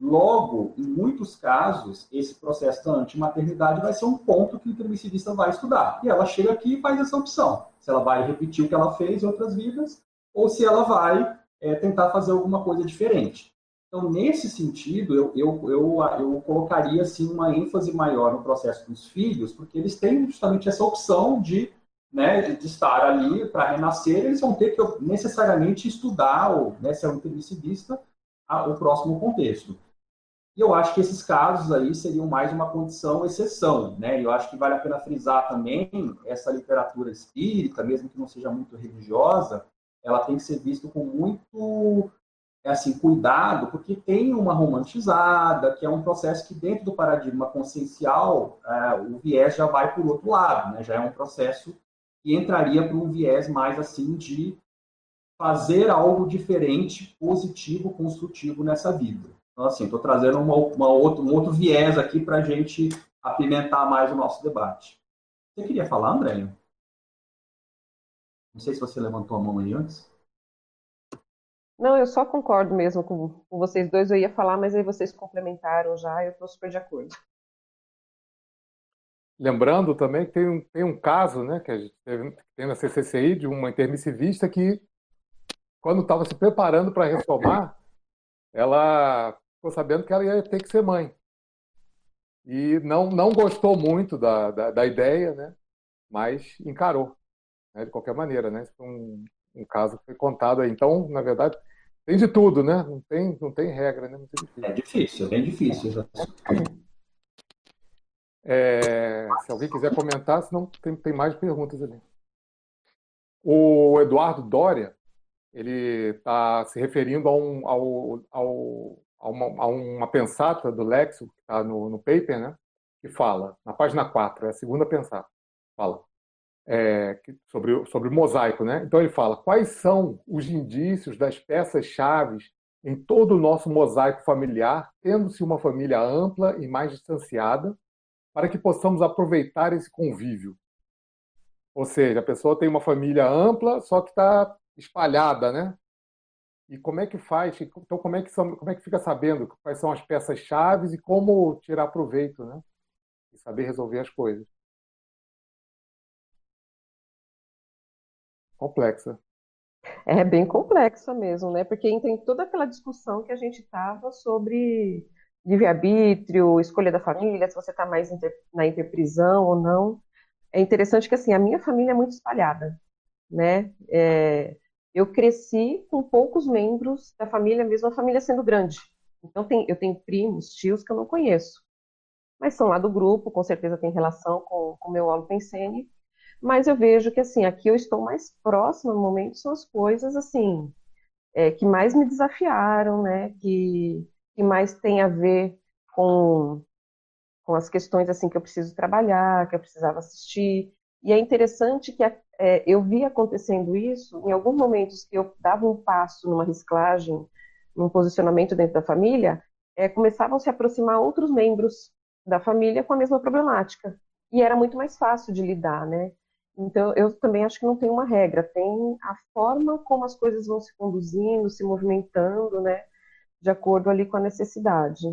Logo, em muitos casos, esse processo da antimaternidade vai ser um ponto que o intermissivista vai estudar. E ela chega aqui e faz essa opção. Se ela vai repetir o que ela fez em outras vidas, ou se ela vai é, tentar fazer alguma coisa diferente. Então, nesse sentido, eu, eu, eu, eu colocaria assim, uma ênfase maior no processo dos filhos, porque eles têm justamente essa opção de né, de, estar ali para renascer, eles vão ter que necessariamente estudar, ou né, se é um intermissivista, a, o próximo contexto. E eu acho que esses casos aí seriam mais uma condição exceção, né? Eu acho que vale a pena frisar também essa literatura espírita, mesmo que não seja muito religiosa, ela tem que ser vista com muito assim cuidado, porque tem uma romantizada, que é um processo que dentro do paradigma consciencial, é, o viés já vai por outro lado, né? Já é um processo e entraria para um viés mais assim de fazer algo diferente, positivo, construtivo nessa vida. Então, assim, estou trazendo uma, uma outro, um outro viés aqui para a gente apimentar mais o nosso debate. Você queria falar, André? Não sei se você levantou a mão aí antes. Não, eu só concordo mesmo com, com vocês dois. Eu ia falar, mas aí vocês complementaram já. Eu estou super de acordo. Lembrando também que tem um, tem um caso né, que a gente teve, tem na CCCI de uma intermissivista que, quando estava se preparando para reformar, ela ficou sabendo que ela ia ter que ser mãe. E não, não gostou muito da, da, da ideia, né, mas encarou, né, de qualquer maneira. Né? Esse foi um, um caso que foi contado aí. Então, na verdade, tem de tudo, né? Não tem, não tem regra, né? É difícil, é bem difícil. É, se alguém quiser comentar, senão tem, tem mais perguntas ali. O Eduardo Dória, ele está se referindo a, um, ao, ao, a, uma, a uma pensata do Lexo, que está no, no paper, né? que fala, na página 4, é a segunda pensata, fala é, sobre, sobre o mosaico. Né? Então ele fala, quais são os indícios das peças-chaves em todo o nosso mosaico familiar, tendo-se uma família ampla e mais distanciada, para que possamos aproveitar esse convívio. Ou seja, a pessoa tem uma família ampla, só que está espalhada, né? E como é que faz? Então, como é que, como é que fica sabendo quais são as peças-chave e como tirar proveito, né? E saber resolver as coisas. Complexa. É bem complexa mesmo, né? Porque tem toda aquela discussão que a gente tava sobre livre-arbítrio, escolha da família, se você está mais inter, na interprisão ou não. É interessante que, assim, a minha família é muito espalhada, né? É, eu cresci com poucos membros da família, mesmo a família sendo grande, Então, tem, eu tenho primos, tios que eu não conheço, mas são lá do grupo, com certeza tem relação com o meu aluno Pensene, mas eu vejo que, assim, aqui eu estou mais próxima no momento, são as coisas, assim, é, que mais me desafiaram, né, que, que mais tem a ver com, com as questões, assim, que eu preciso trabalhar, que eu precisava assistir, e é interessante que é, eu vi acontecendo isso em alguns momentos que eu dava um passo numa reciclagem, num posicionamento dentro da família, é, começavam a se aproximar outros membros da família com a mesma problemática. E era muito mais fácil de lidar, né? Então, eu também acho que não tem uma regra, tem a forma como as coisas vão se conduzindo, se movimentando, né? De acordo ali com a necessidade.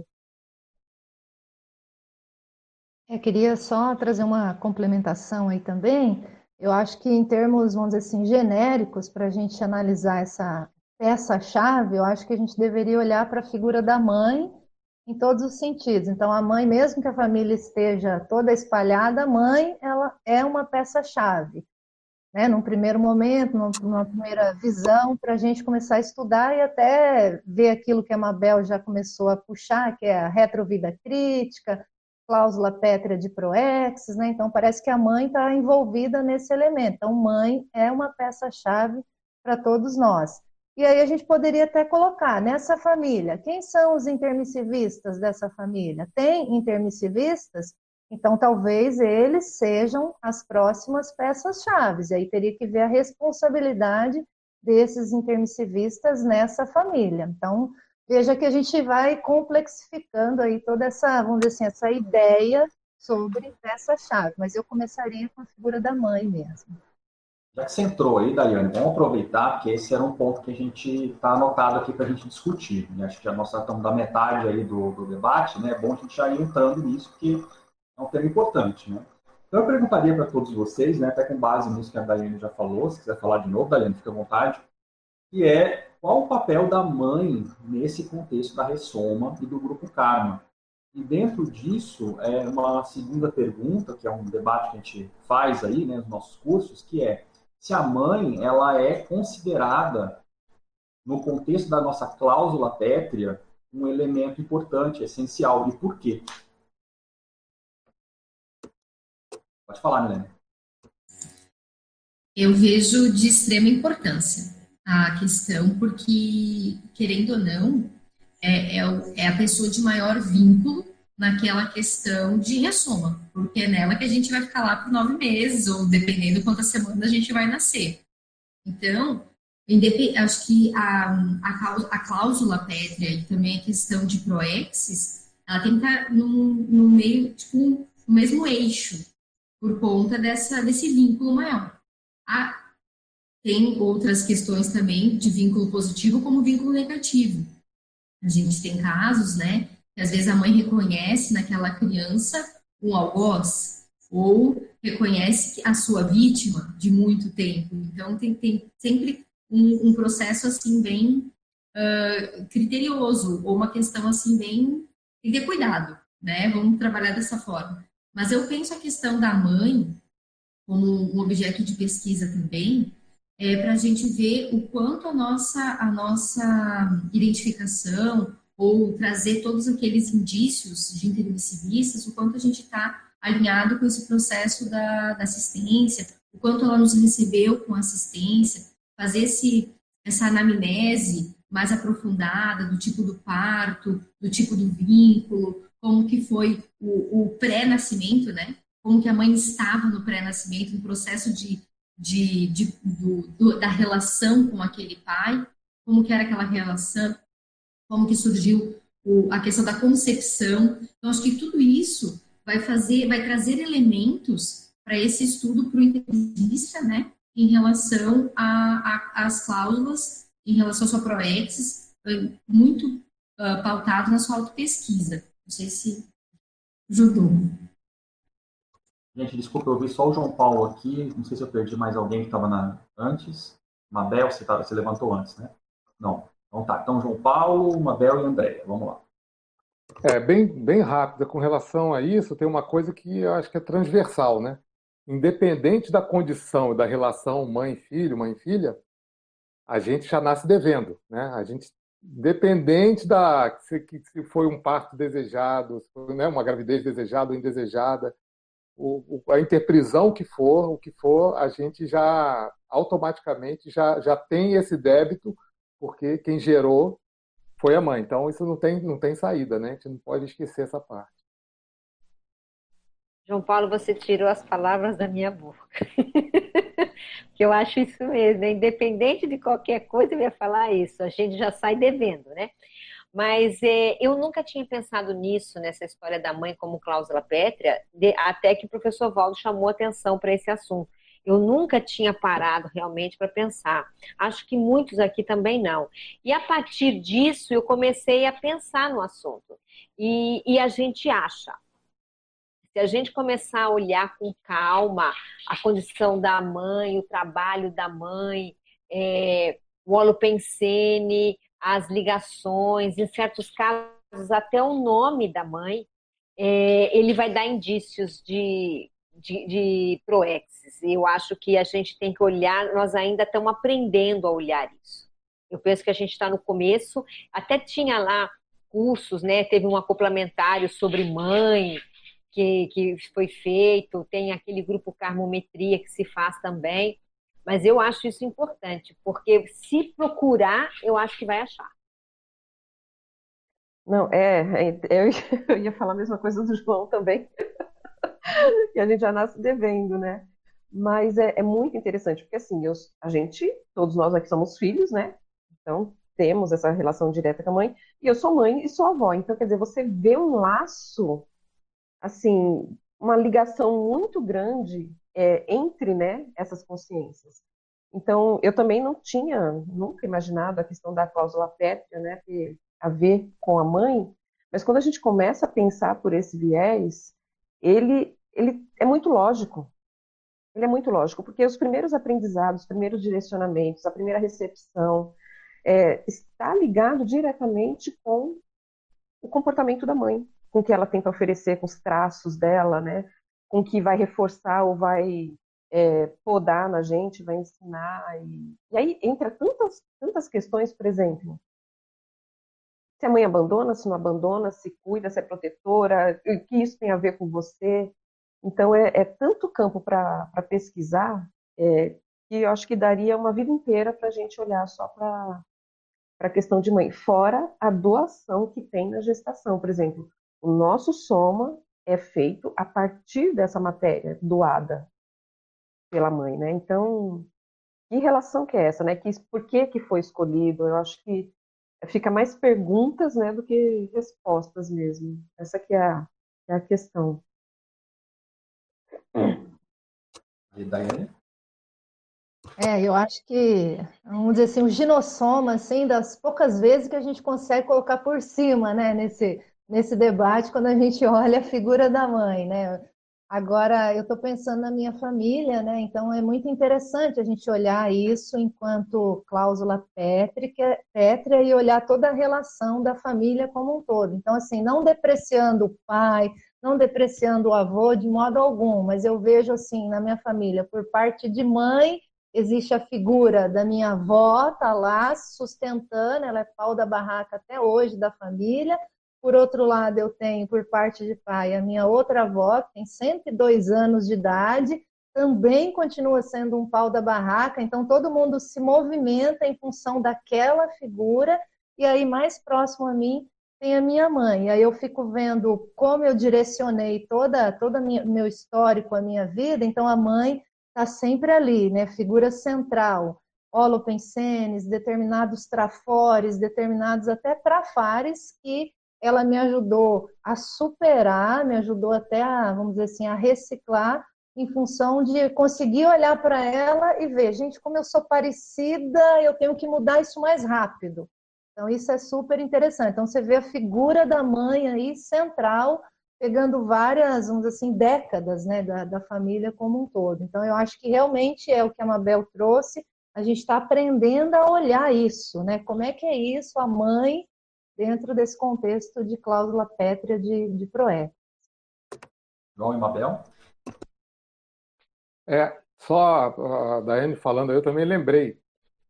Eu queria só trazer uma complementação aí também. Eu acho que em termos, vamos dizer assim, genéricos, para a gente analisar essa peça-chave, eu acho que a gente deveria olhar para a figura da mãe em todos os sentidos. Então, a mãe, mesmo que a família esteja toda espalhada, a mãe ela é uma peça-chave. Né? Num primeiro momento, numa primeira visão, para a gente começar a estudar e até ver aquilo que a Mabel já começou a puxar, que é a retrovida crítica, cláusula pétrea de proexis, né? Então parece que a mãe está envolvida nesse elemento. Então, mãe é uma peça-chave para todos nós. E aí a gente poderia até colocar nessa família, quem são os intermissivistas dessa família? Tem intermissivistas? Então talvez eles sejam as próximas peças-chave. Aí teria que ver a responsabilidade desses intermissivistas nessa família. Então, veja que a gente vai complexificando aí toda essa, vamos dizer assim, essa ideia sobre peça-chave, mas eu começaria com a figura da mãe mesmo. Já que você entrou aí, Daiane, vamos aproveitar, porque esse era um ponto que a gente está anotado aqui para a gente discutir. Né? Acho que já nós estamos da metade aí do, do, debate, né? É bom a gente já ir entrando nisso, porque é um tema importante, né? Então eu perguntaria para todos vocês, né, até com base nisso que a Daiane já falou, se quiser falar de novo, Daiane, fica à vontade, que é qual o papel da mãe nesse contexto da ressoma e do grupo Karma? E dentro disso, é uma segunda pergunta, que é um debate que a gente faz aí né, nos nossos cursos, que é se a mãe ela é considerada, no contexto da nossa cláusula pétrea, um elemento importante, essencial. E por quê? Pode falar, Milena. Eu vejo de extrema importância a questão, porque, querendo ou não, é, é, é, a pessoa de maior vínculo naquela questão de ressoma, porque é nela que a gente vai ficar lá por nove meses, ou dependendo quantas semanas a gente vai nascer. Então, acho que a, a, a cláusula pétrea e também a questão de proexis, ela tem que estar no, no meio, tipo, no mesmo eixo, por conta dessa, desse vínculo maior. A, tem outras questões também de vínculo positivo como vínculo negativo. A gente tem casos, né, que às vezes a mãe reconhece naquela criança um algoz ou reconhece a sua vítima de muito tempo. Então tem, tem sempre um, um, processo assim bem uh, criterioso ou uma questão assim bem tem que ter cuidado, né? Vamos trabalhar dessa forma. Mas eu penso a questão da mãe como um objeto de pesquisa também é, para a gente ver o quanto a nossa, a nossa identificação ou trazer todos aqueles indícios de intermissivistas, o quanto a gente está alinhado com esse processo da, da, assistência, o quanto ela nos recebeu com assistência, fazer esse, essa anamnese mais aprofundada do tipo do parto, do tipo do vínculo, como que foi o, o pré-nascimento, né? Como que a mãe estava no pré-nascimento, no processo de de, de do, do, da relação com aquele pai, como que era aquela relação, como que surgiu o, a questão da concepção. Então, acho que tudo isso vai fazer, vai trazer elementos para esse estudo para o intensivista, né, em relação às cláusulas, em relação à sua proexis, muito uh, pautado na sua autopesquisa. Não sei se ajudou. Gente, desculpa, eu vi só o João Paulo aqui. Não sei se eu perdi mais alguém que estava antes. Mabel, você, tá, você levantou antes, né? Não. Então tá. Então, João Paulo, Mabel e Andréia. Vamos lá. É, bem, bem rápida. Com relação a isso, tem uma coisa que eu acho que é transversal, né? Independente da condição da relação mãe-filho, mãe-filha, a gente já nasce devendo, né? A gente dependente da se, se foi um parto desejado, se foi, né, uma gravidez desejada ou indesejada, o, o, a interprisão que for, o que for, a gente já automaticamente já, já tem esse débito, porque quem gerou foi a mãe. Então isso não tem, não tem saída, né? A gente não pode esquecer essa parte. João Paulo, você tirou as palavras da minha boca. que eu acho isso mesmo, né? independente de qualquer coisa, eu ia falar isso. A gente já sai devendo, né? Mas é, eu nunca tinha pensado nisso, nessa história da mãe como cláusula pétrea, de, até que o professor Valdo chamou atenção para esse assunto. Eu nunca tinha parado realmente para pensar. Acho que muitos aqui também não. E a partir disso, eu comecei a pensar no assunto. E, e a gente acha, se a gente começar a olhar com calma a condição da mãe, o trabalho da mãe, é, o holopensene, as ligações, em certos casos até o nome da mãe, é, ele vai dar indícios de, de, de proexis. Eu acho que a gente tem que olhar, nós ainda estamos aprendendo a olhar isso. Eu penso que a gente está no começo, até tinha lá cursos, né? Teve um acoplamentário sobre mãe, que, que foi feito, tem aquele grupo Carmometria que se faz também. Mas eu acho isso importante, porque se procurar, eu acho que vai achar. Não, é, é eu ia falar a mesma coisa do João também, que a gente já nasce devendo, né? Mas é, é muito interessante, porque assim, eu, a gente, todos nós aqui somos filhos, né? Então, temos essa relação direta com a mãe, e eu sou mãe e sou avó, então, quer dizer, você vê um laço assim, uma ligação muito grande é, entre né, essas consciências. Então, eu também não tinha nunca imaginado a questão da cláusula pétrea, né, ter a ver com a mãe, mas quando a gente começa a pensar por esse viés, ele, ele é muito lógico. Ele é muito lógico, porque os primeiros aprendizados, os primeiros direcionamentos, a primeira recepção, é, está ligado diretamente com o comportamento da mãe com o que ela tenta oferecer, com os traços dela, né? Com o que vai reforçar ou vai é, podar na gente, vai ensinar. E, e aí entra tantas, tantas questões, por exemplo, se a mãe abandona, se não abandona, se cuida, se é protetora, o que isso tem a ver com você. Então, é, é tanto campo para pesquisar é, que eu acho que daria uma vida inteira para a gente olhar só para a questão de mãe, fora a doação que tem na gestação. Por exemplo, o nosso soma é feito a partir dessa matéria doada pela mãe, né? Então, que relação que é essa, né? Que, por que que foi escolhido? Eu acho que fica mais perguntas, né, do que respostas mesmo. Essa que é a, é a questão. E Daiane? É, eu acho que, vamos dizer assim, o ginossoma, assim, das poucas vezes que a gente consegue colocar por cima, né, nesse, nesse debate quando a gente olha a figura da mãe, né? Agora, eu estou pensando na minha família, né? Então, é muito interessante a gente olhar isso enquanto cláusula pétrica, pétrea e olhar toda a relação da família como um todo. Então, assim, não depreciando o pai, não depreciando o avô de modo algum, mas eu vejo, assim, na minha família, por parte de mãe, existe a figura da minha avó, tá lá sustentando, ela é pau da barraca até hoje da família, por outro lado, eu tenho, por parte de pai, a minha outra avó, que tem 102 anos de idade, também continua sendo um pau da barraca, então todo mundo se movimenta em função daquela figura, e aí mais próximo a mim tem a minha mãe. E aí eu fico vendo como eu direcionei toda toda meu histórico, a minha vida, então a mãe está sempre ali, né, figura central. Holopensenes, determinados trafores, determinados até trafares que ela me ajudou a superar, me ajudou até a, vamos dizer assim, a reciclar em função de conseguir olhar para ela e ver, gente, como eu sou parecida, eu tenho que mudar isso mais rápido. Então, isso é super interessante. Então, você vê a figura da mãe aí central, pegando várias, vamos dizer assim, décadas né, da, da família como um todo. Então, eu acho que realmente é o que a Mabel trouxe, a gente está aprendendo a olhar isso, né? Como é que é isso, a mãe dentro desse contexto de cláusula pétrea de, de PROE. João e Mabel? É, só a Daiane falando, eu também lembrei.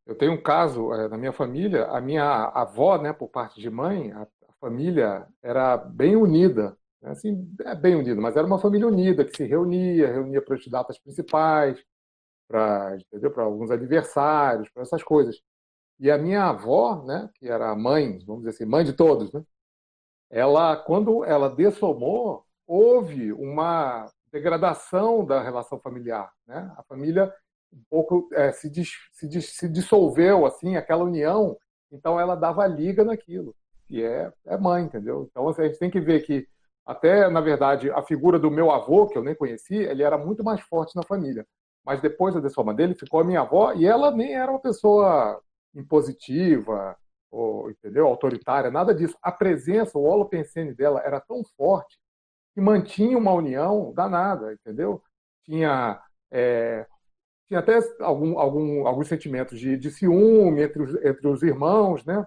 Eu tenho um caso é, na minha família, a minha avó, né, por parte de mãe, a, a família era bem unida, né, assim, é bem unida, mas era uma família unida que se reunia, reunia para as datas principais, para alguns aniversários, para essas coisas. E a minha avó, né, que era a mãe, vamos dizer assim, mãe de todos, né, ela, quando ela dessomou, houve uma degradação da relação familiar. Né? A família um pouco é, se, dis, se, dis, se, dissolveu, assim, aquela união, então ela dava liga naquilo, e é, é mãe, entendeu? Então assim, a gente tem que ver que, até, na verdade, a figura do meu avô, que eu nem conheci, ele era muito mais forte na família. Mas depois da dessoma dele, ficou a minha avó, e ela nem era uma pessoa impositiva, ou, entendeu? autoritária, nada disso. A presença, o holopensene dela era tão forte que mantinha uma união danada, entendeu? Tinha, é, tinha até algum, algum, alguns sentimentos de, de ciúme entre os, entre os irmãos, né?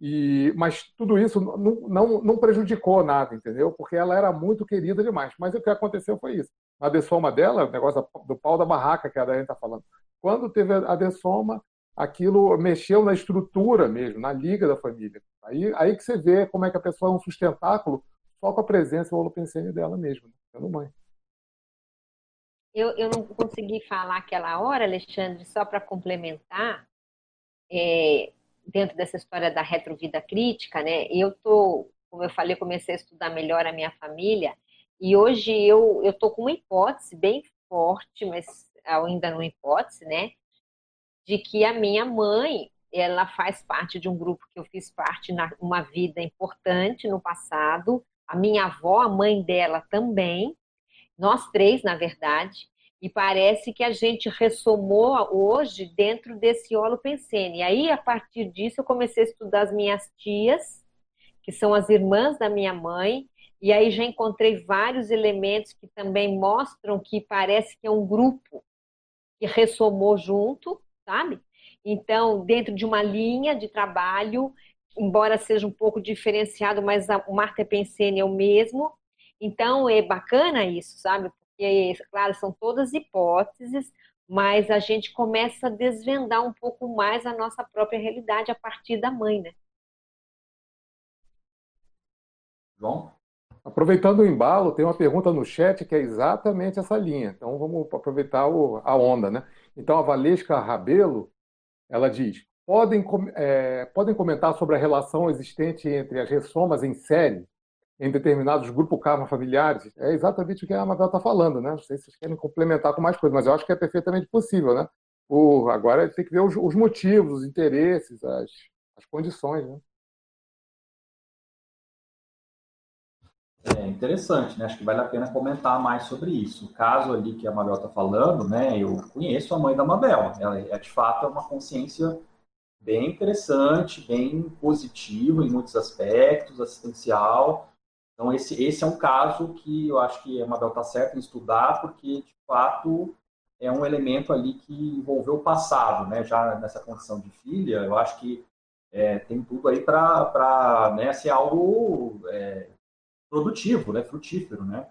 E, mas tudo isso não, não, não, prejudicou nada, entendeu? Porque ela era muito querida demais. Mas o que aconteceu foi isso. A dessoma dela, o negócio do pau da barraca que a Daiane está falando. Quando teve a dessoma, aquilo mexeu na estrutura mesmo, na liga da família. Aí, aí que você vê como é que a pessoa é um sustentáculo só com a presença holopensene dela mesmo, né? sendo mãe. Eu, eu não consegui falar aquela hora, Alexandre, só para complementar, é, dentro dessa história da retrovida crítica, né? Eu tô, como eu falei, comecei a estudar melhor a minha família e hoje eu eu tô com uma hipótese bem forte, mas ainda não hipótese, né? De que a minha mãe ela faz parte de um grupo que eu fiz parte na uma vida importante no passado, a minha avó, a mãe dela também, nós três, na verdade, e parece que a gente ressomou hoje dentro desse holopensene. E aí, a partir disso, eu comecei a estudar as minhas tias, que são as irmãs da minha mãe, e aí já encontrei vários elementos que também mostram que parece que é um grupo que ressomou junto, sabe? Então, dentro de uma linha de trabalho, embora seja um pouco diferenciado, mas o Marta Pensene é o mesmo. Então, é bacana isso, sabe? Porque, claro, são todas hipóteses, mas a gente começa a desvendar um pouco mais a nossa própria realidade a partir da mãe, né? João? Aproveitando o embalo, tem uma pergunta no chat que é exatamente essa linha. Então vamos aproveitar a onda, né? Então, a Valesca Rabelo, ela diz, podem, é, podem comentar sobre a relação existente entre as ressomas em série em determinados grupos karma familiares? É exatamente o que a Amabel está falando, né? Não sei se vocês querem complementar com mais coisas, mas eu acho que é perfeitamente possível, né? O, agora tem que ver os, os motivos, os interesses, as, as condições, né? É interessante, né? Acho que vale a pena comentar mais sobre isso. O caso ali que a Mabel está falando, né? Eu conheço a mãe da Mabel. Ela é de fato é uma consciência bem interessante, bem positiva em muitos aspectos, assistencial. Então esse esse é um caso que eu acho que a Mabel está certa em estudar, porque de fato é um elemento ali que envolveu o passado, né? Já nessa condição de filha, eu acho que é, tem tudo aí para né, ser algo é, produtivo, né, frutífero, né?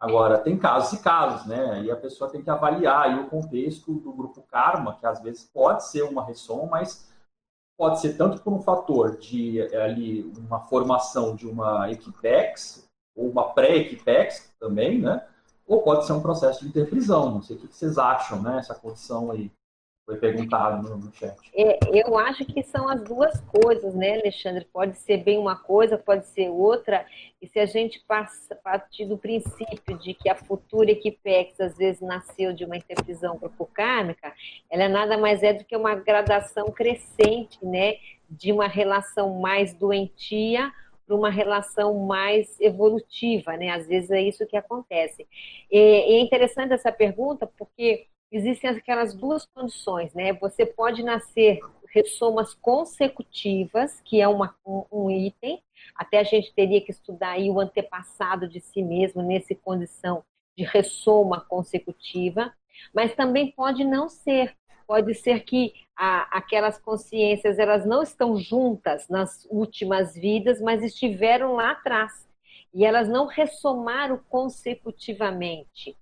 Agora, tem casos e casos, né? E a pessoa tem que avaliar aí o contexto do grupo karma, que às vezes pode ser uma ressom, mas pode ser tanto por um fator de ali uma formação de uma equipex ou uma pré-equipex também, né? Ou pode ser um processo de interprisão. Não sei o que vocês acham, né? Essa condição aí foi perguntado no, chat. É, eu acho que são as duas coisas, né, Alexandre? Pode ser bem uma coisa, pode ser outra. E se a gente passa, partir do princípio de que a futura Equipex às vezes nasceu de uma intervisão propocármica, ela nada mais é do que uma gradação crescente, né, de uma relação mais doentia para uma relação mais evolutiva, né? Às vezes é isso que acontece. E, e é interessante essa pergunta porque existem aquelas duas condições, né? Você pode nascer ressomas consecutivas, que é uma, um, item, até a gente teria que estudar aí o antepassado de si mesmo nessa condição de ressoma consecutiva, mas também pode não ser. Pode ser que a, aquelas consciências elas não estão juntas nas últimas vidas, mas estiveram lá atrás. E elas não ressomaram consecutivamente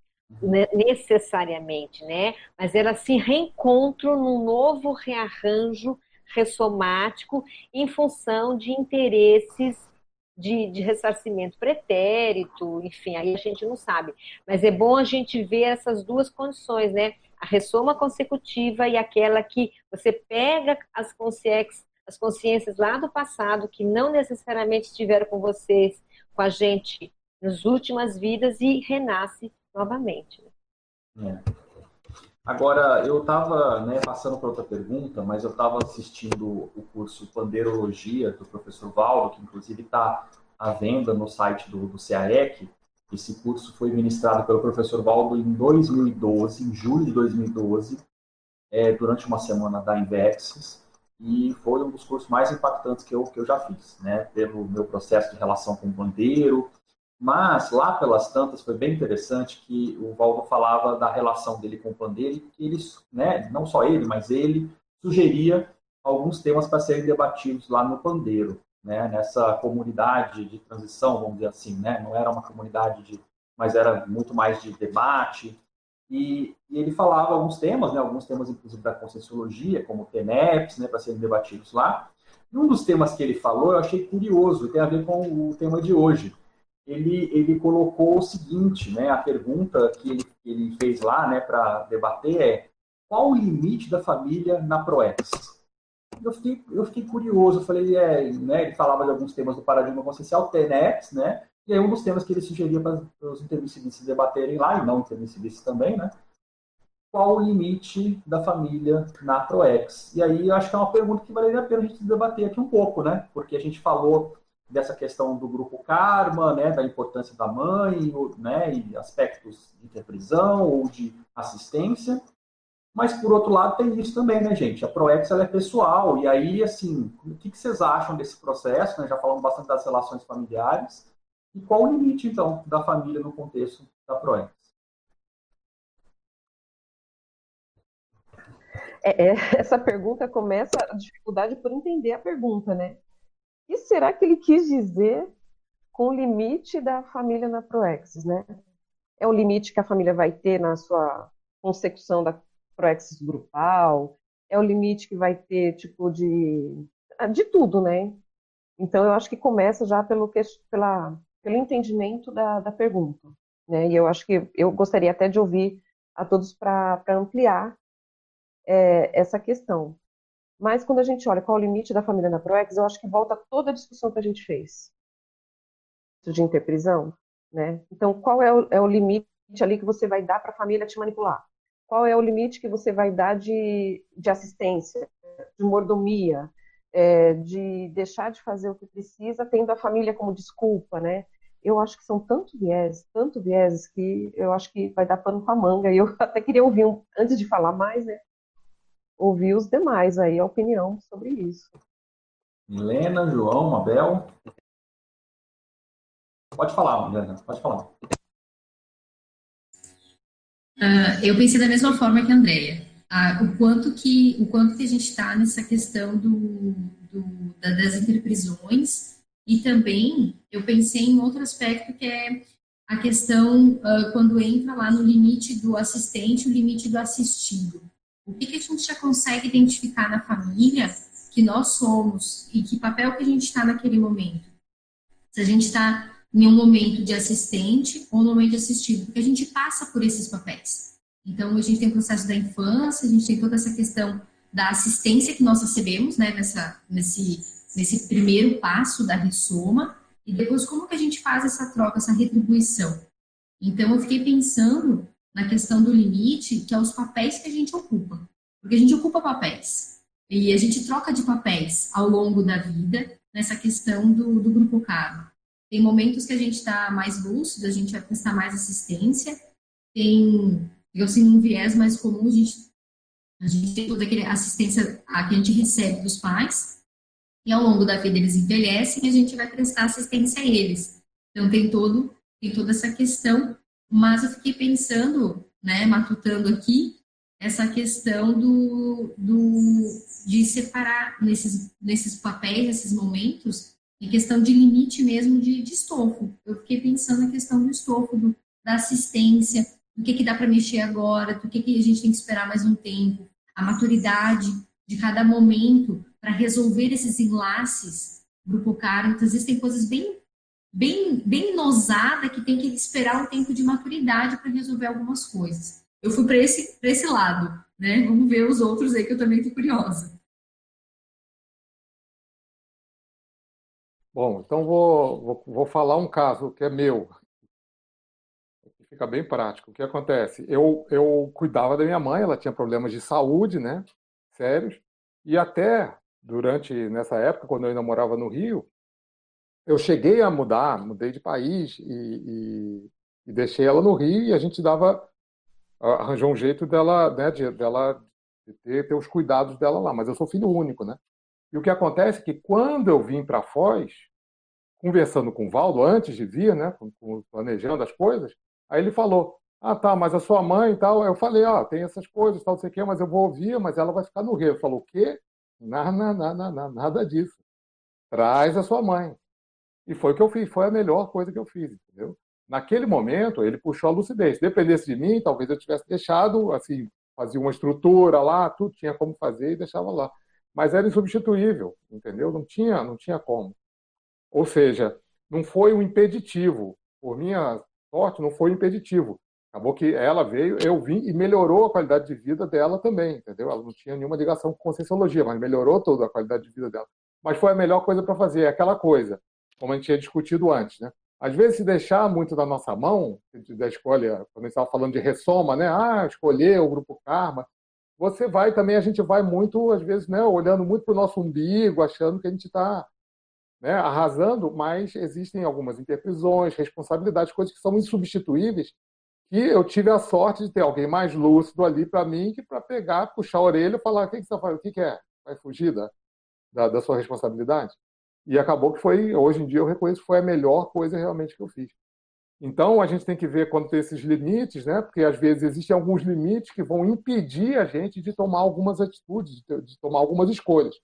necessariamente, né? Mas elas se reencontram num novo rearranjo ressomático em função de interesses de, de, ressarcimento pretérito, enfim, aí a gente não sabe. Mas é bom a gente ver essas duas condições, né? A ressoma consecutiva e aquela que você pega as consciências, as consciências lá do passado que não necessariamente estiveram com vocês, com a gente nas últimas vidas e renasce novamente. É. Agora, eu estava né, passando para outra pergunta, mas eu estava assistindo o curso Pandeirologia do professor Valdo, que inclusive está à venda no site do, do CAEC. Esse curso foi ministrado pelo professor Valdo em 2012, em julho de 2012, é, durante uma semana da Invexis, e foi um dos cursos mais impactantes que eu, que eu já fiz, né, pelo meu processo de relação com o pandeiro, mas lá pelas tantas foi bem interessante que o Valdo falava da relação dele com o pandeiro que eles, né, não só ele, mas ele sugeria alguns temas para serem debatidos lá no pandeiro, né, nessa comunidade de transição, vamos dizer assim, né, não era uma comunidade de, mas era muito mais de debate. E, e ele falava alguns temas, né, alguns temas inclusive da conscienciologia, como TENEPS, né, para serem debatidos lá. E um dos temas que ele falou eu achei curioso, tem a ver com o tema de hoje ele, ele colocou o seguinte, né, a pergunta que ele, ele fez lá né, para debater é qual o limite da família na ProEx? Eu fiquei, eu fiquei curioso, eu falei, é, né, ele falava de alguns temas do paradigma consciencial, TENEPS, né, e aí um dos temas que ele sugeria para os intermissivistas debaterem lá, e não intermissivistas também, né, qual o limite da família na ProEx? E aí eu acho que é uma pergunta que valeria a pena a gente debater aqui um pouco, né, porque a gente falou dessa questão do grupo karma, né, da importância da mãe, né, e aspectos de interprisão ou de assistência. Mas, por outro lado, tem isso também, né, gente? A ProEx é pessoal. E aí, assim, o que, vocês acham desse processo? Né? Já falamos bastante das relações familiares. E qual o limite, então, da família no contexto da ProEx? É, é, essa pergunta começa a dificuldade por entender a pergunta, né? Que será que ele quis dizer com o limite da família na Proexis, né? É o limite que a família vai ter na sua consecução da Proexis grupal? É o limite que vai ter, tipo, de, de tudo, né? Então, eu acho que começa já pelo, pela, pelo entendimento da, da pergunta. Né? E eu acho que eu gostaria até de ouvir a todos para ampliar é, essa questão. Mas quando a gente olha qual é o limite da família na ProEx, eu acho que volta toda a discussão que a gente fez de interprisão, né? Então, qual é o, é o limite ali que você vai dar para a família te manipular? Qual é o limite que você vai dar de, de assistência, de mordomia, é, de deixar de fazer o que precisa, tendo a família como desculpa, né? Eu acho que são tanto viés, tanto viés que eu acho que vai dar pano para manga. E eu até queria ouvir, um, antes de falar mais, né? Ouvir os demais aí a opinião sobre isso. Helena, João, Mabel. Pode falar, Helena, pode falar. Uh, eu pensei da mesma forma que a Andrea. Uh, o quanto que o quanto que a gente está nessa questão do, do da, das interprisões e também eu pensei em outro aspecto que é a questão uh, quando entra lá no limite do assistente, o limite do assistido. O que, que a gente já consegue identificar na família que nós somos e que papel que a gente está naquele momento? Se a gente está em um momento de assistente ou no momento de assistido, porque a gente passa por esses papéis. Então, a gente tem o processo da infância, a gente tem toda essa questão da assistência que nós recebemos, né, nessa, nesse, nesse primeiro passo da ressoma, e depois como que a gente faz essa troca, essa retribuição. Então, eu fiquei pensando na questão do limite, que é os papéis que a gente ocupa. Porque a gente ocupa papéis. E a gente troca de papéis ao longo da vida nessa questão do, do grupo caro. Tem momentos que a gente está mais lúcido, a gente vai prestar mais assistência. Tem, eu assim, um viés mais comum, a gente, a gente tem toda aquela assistência que a gente recebe dos pais. E ao longo da vida eles envelhecem e a gente vai prestar assistência a eles. Então tem todo tem toda essa questão mas eu fiquei pensando, né, matutando aqui, essa questão do, do, de separar nesses, nesses papéis, nesses momentos, em questão de limite mesmo de, de estofo. Eu fiquei pensando na questão do estofo, do, da assistência, do que, que dá para mexer agora, do que, que a gente tem que esperar mais um tempo, a maturidade de cada momento para resolver esses enlaces grupo caro. Muitas vezes tem coisas bem bem bem nosada que tem que esperar um tempo de maturidade para resolver algumas coisas. Eu fui para esse esse lado, né? Vamos ver os outros aí que eu também estou curiosa. Bom, então vou, vou, vou falar um caso que é meu. Fica bem prático. O que acontece? Eu, eu cuidava da minha mãe, ela tinha problemas de saúde, né? Sérios. E até durante, nessa época, quando eu ainda morava no Rio, eu cheguei a mudar, mudei de país e, e, e deixei ela no Rio e a gente dava, arranjou um jeito dela, né, de, dela de ter, ter os cuidados dela lá. Mas eu sou filho único, né? E o que acontece é que quando eu vim para Foz, conversando com o Valdo, antes de vir, né, planejando as coisas, aí ele falou, ah, tá, mas a sua mãe e tal. Eu falei, ó, ah, tem essas coisas, tal, não sei o quê, mas eu vou ouvir, mas ela vai ficar no Rio. Ele falou, o quê? Nada, nada, nada, nada disso. Traz a sua mãe. E foi o que eu fiz, foi a melhor coisa que eu fiz, entendeu? Naquele momento, ele puxou a lucidez. Se dependesse de mim, talvez eu tivesse deixado, assim, fazia uma estrutura lá, tudo tinha como fazer e deixava lá mas era insubstituível, entendeu? Não tinha, não tinha como. Ou seja, não foi um impeditivo. Por minha sorte, não foi um impeditivo. Acabou que ela veio, eu vim e melhorou a qualidade de vida dela também, entendeu? Ela não tinha nenhuma ligação com conscienciologia, mas melhorou toda a qualidade de vida dela. Mas foi a melhor coisa para fazer, é aquela coisa, como a gente tinha discutido antes, né? Às vezes, se deixar muito da nossa mão, da escolha, quando a gente estava falando de ressoma, né? Ah, escolher o grupo Karma, você vai também, a gente vai muito, às vezes, né, olhando muito para o nosso umbigo, achando que a gente está né, arrasando, mas existem algumas interprisões, responsabilidades, coisas que são insubstituíveis, que eu tive a sorte de ter alguém mais lúcido ali para mim, que para pegar, puxar a orelha e falar, o que, que você está fazendo? O que, que é? Vai fugir da, da, da sua responsabilidade? E acabou que foi, hoje em dia eu reconheço que foi a melhor coisa realmente que eu fiz. Então, a gente tem que ver quando tem esses limites, né? porque às vezes existem alguns limites que vão impedir a gente de tomar algumas atitudes, de tomar algumas escolhas.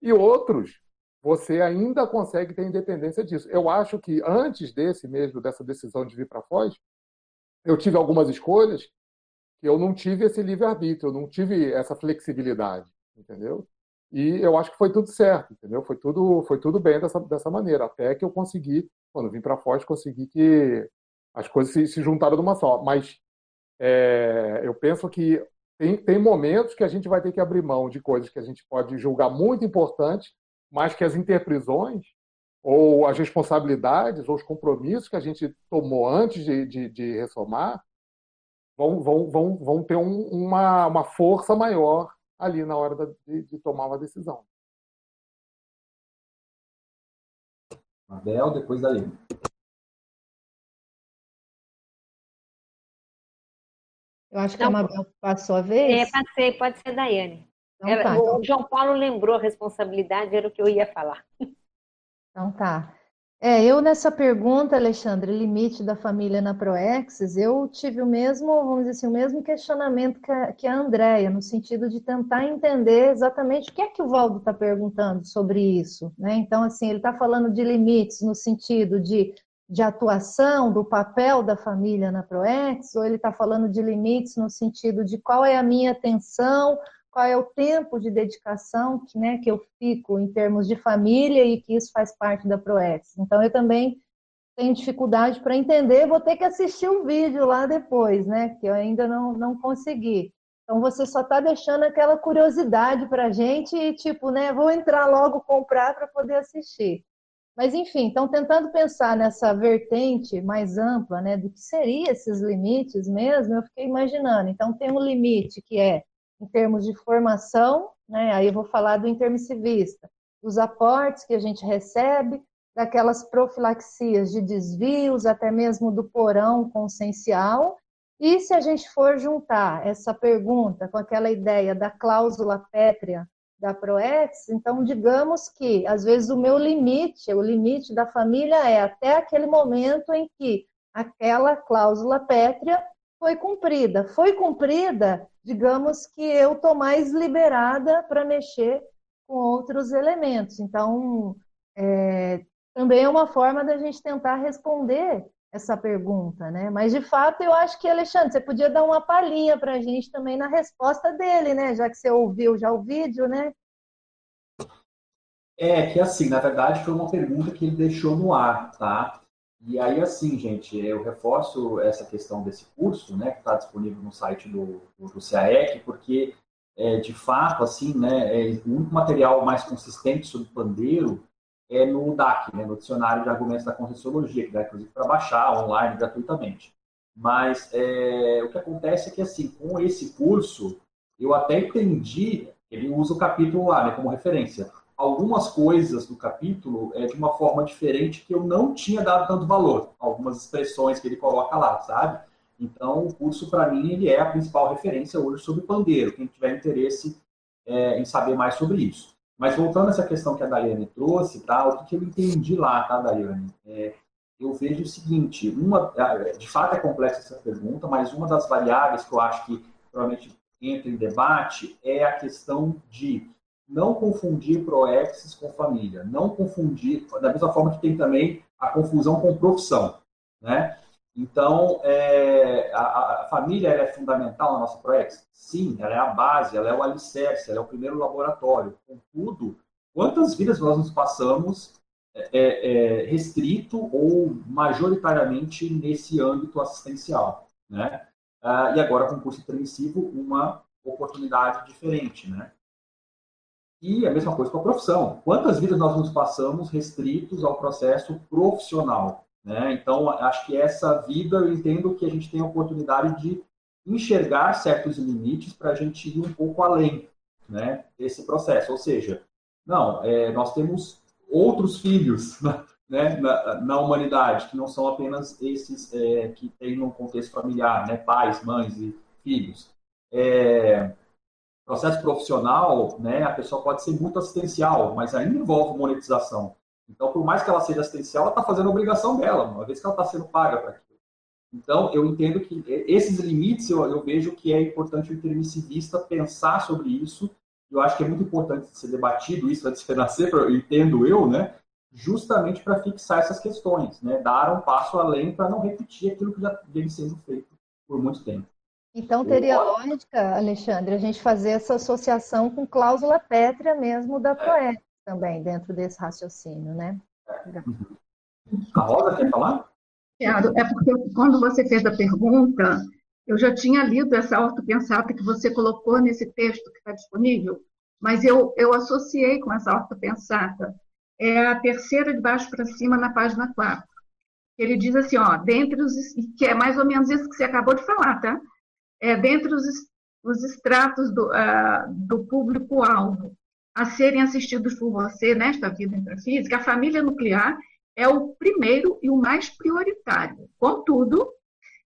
E outros, você ainda consegue ter independência disso. Eu acho que antes desse mesmo, dessa decisão de vir para Foz, eu tive algumas escolhas que eu não tive esse livre-arbítrio, eu não tive essa flexibilidade, entendeu? E eu acho que foi tudo certo, entendeu? Foi tudo, foi tudo bem dessa, dessa maneira, até que eu consegui, quando vim para Foz, consegui que as coisas se, se juntaram numa só. Mas é, eu penso que tem, tem momentos que a gente vai ter que abrir mão de coisas que a gente pode julgar muito importantes, mas que as interprisões ou as responsabilidades ou os compromissos que a gente tomou antes de, de, de ressomar vão, vão, vão, vão ter um, uma, uma força maior ali na hora de, de tomar uma decisão. Abel, depois daí. Eu acho que a Mabel passou a vez. É, passei, pode ser Daiane. Então, tá, o João Paulo lembrou a responsabilidade, era o que eu ia falar. Então tá. É, eu nessa pergunta, Alexandre, limite da família na Proexis, eu tive o mesmo, vamos dizer assim, o mesmo questionamento que a, que a Andrea, no sentido de tentar entender exatamente o que é que o Valdo está perguntando sobre isso, né? Então, assim, ele está falando de limites no sentido de de atuação do papel da família na ProEx, ou ele está falando de limites no sentido de qual é a minha atenção, qual é o tempo de dedicação que, né, que eu fico em termos de família e que isso faz parte da ProEx. Então, eu também tenho dificuldade para entender, vou ter que assistir o um vídeo lá depois, né, que eu ainda não, não consegui. Então, você só está deixando aquela curiosidade para a gente e, tipo, né, vou entrar logo comprar para poder assistir. Mas, enfim, então, tentando pensar nessa vertente mais ampla, né, do que seriam esses limites mesmo, eu fiquei imaginando. Então, tem um limite que é em termos de formação, né, aí eu vou falar do intermissivista, dos aportes que a gente recebe, daquelas profilaxias de desvios, até mesmo do porão consciencial. E se a gente for juntar essa pergunta com aquela ideia da cláusula pétrea da ProEx, então digamos que às vezes o meu limite, o limite da família é até aquele momento em que aquela cláusula pétrea foi cumprida. Foi cumprida, digamos que eu estou mais liberada para mexer com outros elementos. Então, é, também é uma forma da gente tentar responder essa pergunta, né? Mas de fato eu acho que Alexandre, você podia dar uma palhinha para a gente também na resposta dele, né? Já que você ouviu já o vídeo, né? É que assim, na verdade foi uma pergunta que ele deixou no ar, tá? E aí assim, gente, eu reforço essa questão desse curso, né, que está disponível no site do, do, CAEC, porque é, de fato, assim, né, é, o único material mais consistente sobre pandeiro é no DAC, né, no Dicionário de Argumentos da Conscienciologia, que dá inclusive para baixar online gratuitamente. Mas é, o que acontece é que, assim, com esse curso, eu até entendi, ele usa o capítulo lá né, como referência, algumas coisas do capítulo é de uma forma diferente que eu não tinha dado tanto valor, algumas expressões que ele coloca lá, sabe? Então, o curso, para mim, ele é a principal referência hoje sobre pandeiro, quem tiver interesse é, em saber mais sobre isso. Mas voltando a essa questão que a Daiane trouxe, tá? o que eu entendi lá, tá, Daiane? É, eu vejo o seguinte, uma, de fato é complexa essa pergunta, mas uma das variáveis que eu acho que provavelmente entra em debate é a questão de não confundir proexes com família, não confundir, da mesma forma que tem também a confusão com profissão, né? Então, é, a, a, família é fundamental na nossa proex? Sim, ela é a base, ela é o alicerce, ela é o primeiro laboratório. Contudo, quantas vidas nós nos passamos é, é, é restrito ou majoritariamente nesse âmbito assistencial, né? Ah, e agora, com o curso intermissivo, uma oportunidade diferente, né? E a mesma coisa com a profissão. Quantas vidas nós nos passamos restritos ao processo profissional? Né? Então, acho que essa vida, eu entendo que a gente tem a oportunidade de enxergar certos limites para a gente ir um pouco além né, desse processo. Ou seja, não, é, nós temos outros filhos né, na, na, humanidade, que não são apenas esses é, que têm um contexto familiar, né, pais, mães e filhos. É, processo profissional, né, a pessoa pode ser muito assistencial, mas ainda envolve monetização. Então, por mais que ela seja assistencial, ela está fazendo a obrigação dela, uma vez que ela está sendo paga para aquilo. Então, eu entendo que esses limites, eu, eu, vejo que é importante o intermissivista pensar sobre isso. Eu acho que é muito importante ser debatido isso antes de nascer, entendo eu, né? Justamente para fixar essas questões, né? Dar um passo além para não repetir aquilo que já vem sendo feito por muito tempo. Então, teria lógica, Alexandre, a gente fazer essa associação com cláusula pétrea mesmo da PROEC também dentro desse raciocínio, né? A Rosa quer falar? É porque quando você fez a pergunta, eu já tinha lido essa ortopensata que você colocou nesse texto que está disponível, mas eu, eu associei com essa ortopensata. É a terceira de baixo para cima na página 4. Ele diz assim, ó, dentre os, que é mais ou menos isso que você acabou de falar, tá? É, dentre os, os estratos do, uh, do público-alvo, a serem assistidos por você nesta vida intrafísica, a família nuclear é o primeiro e o mais prioritário. Contudo,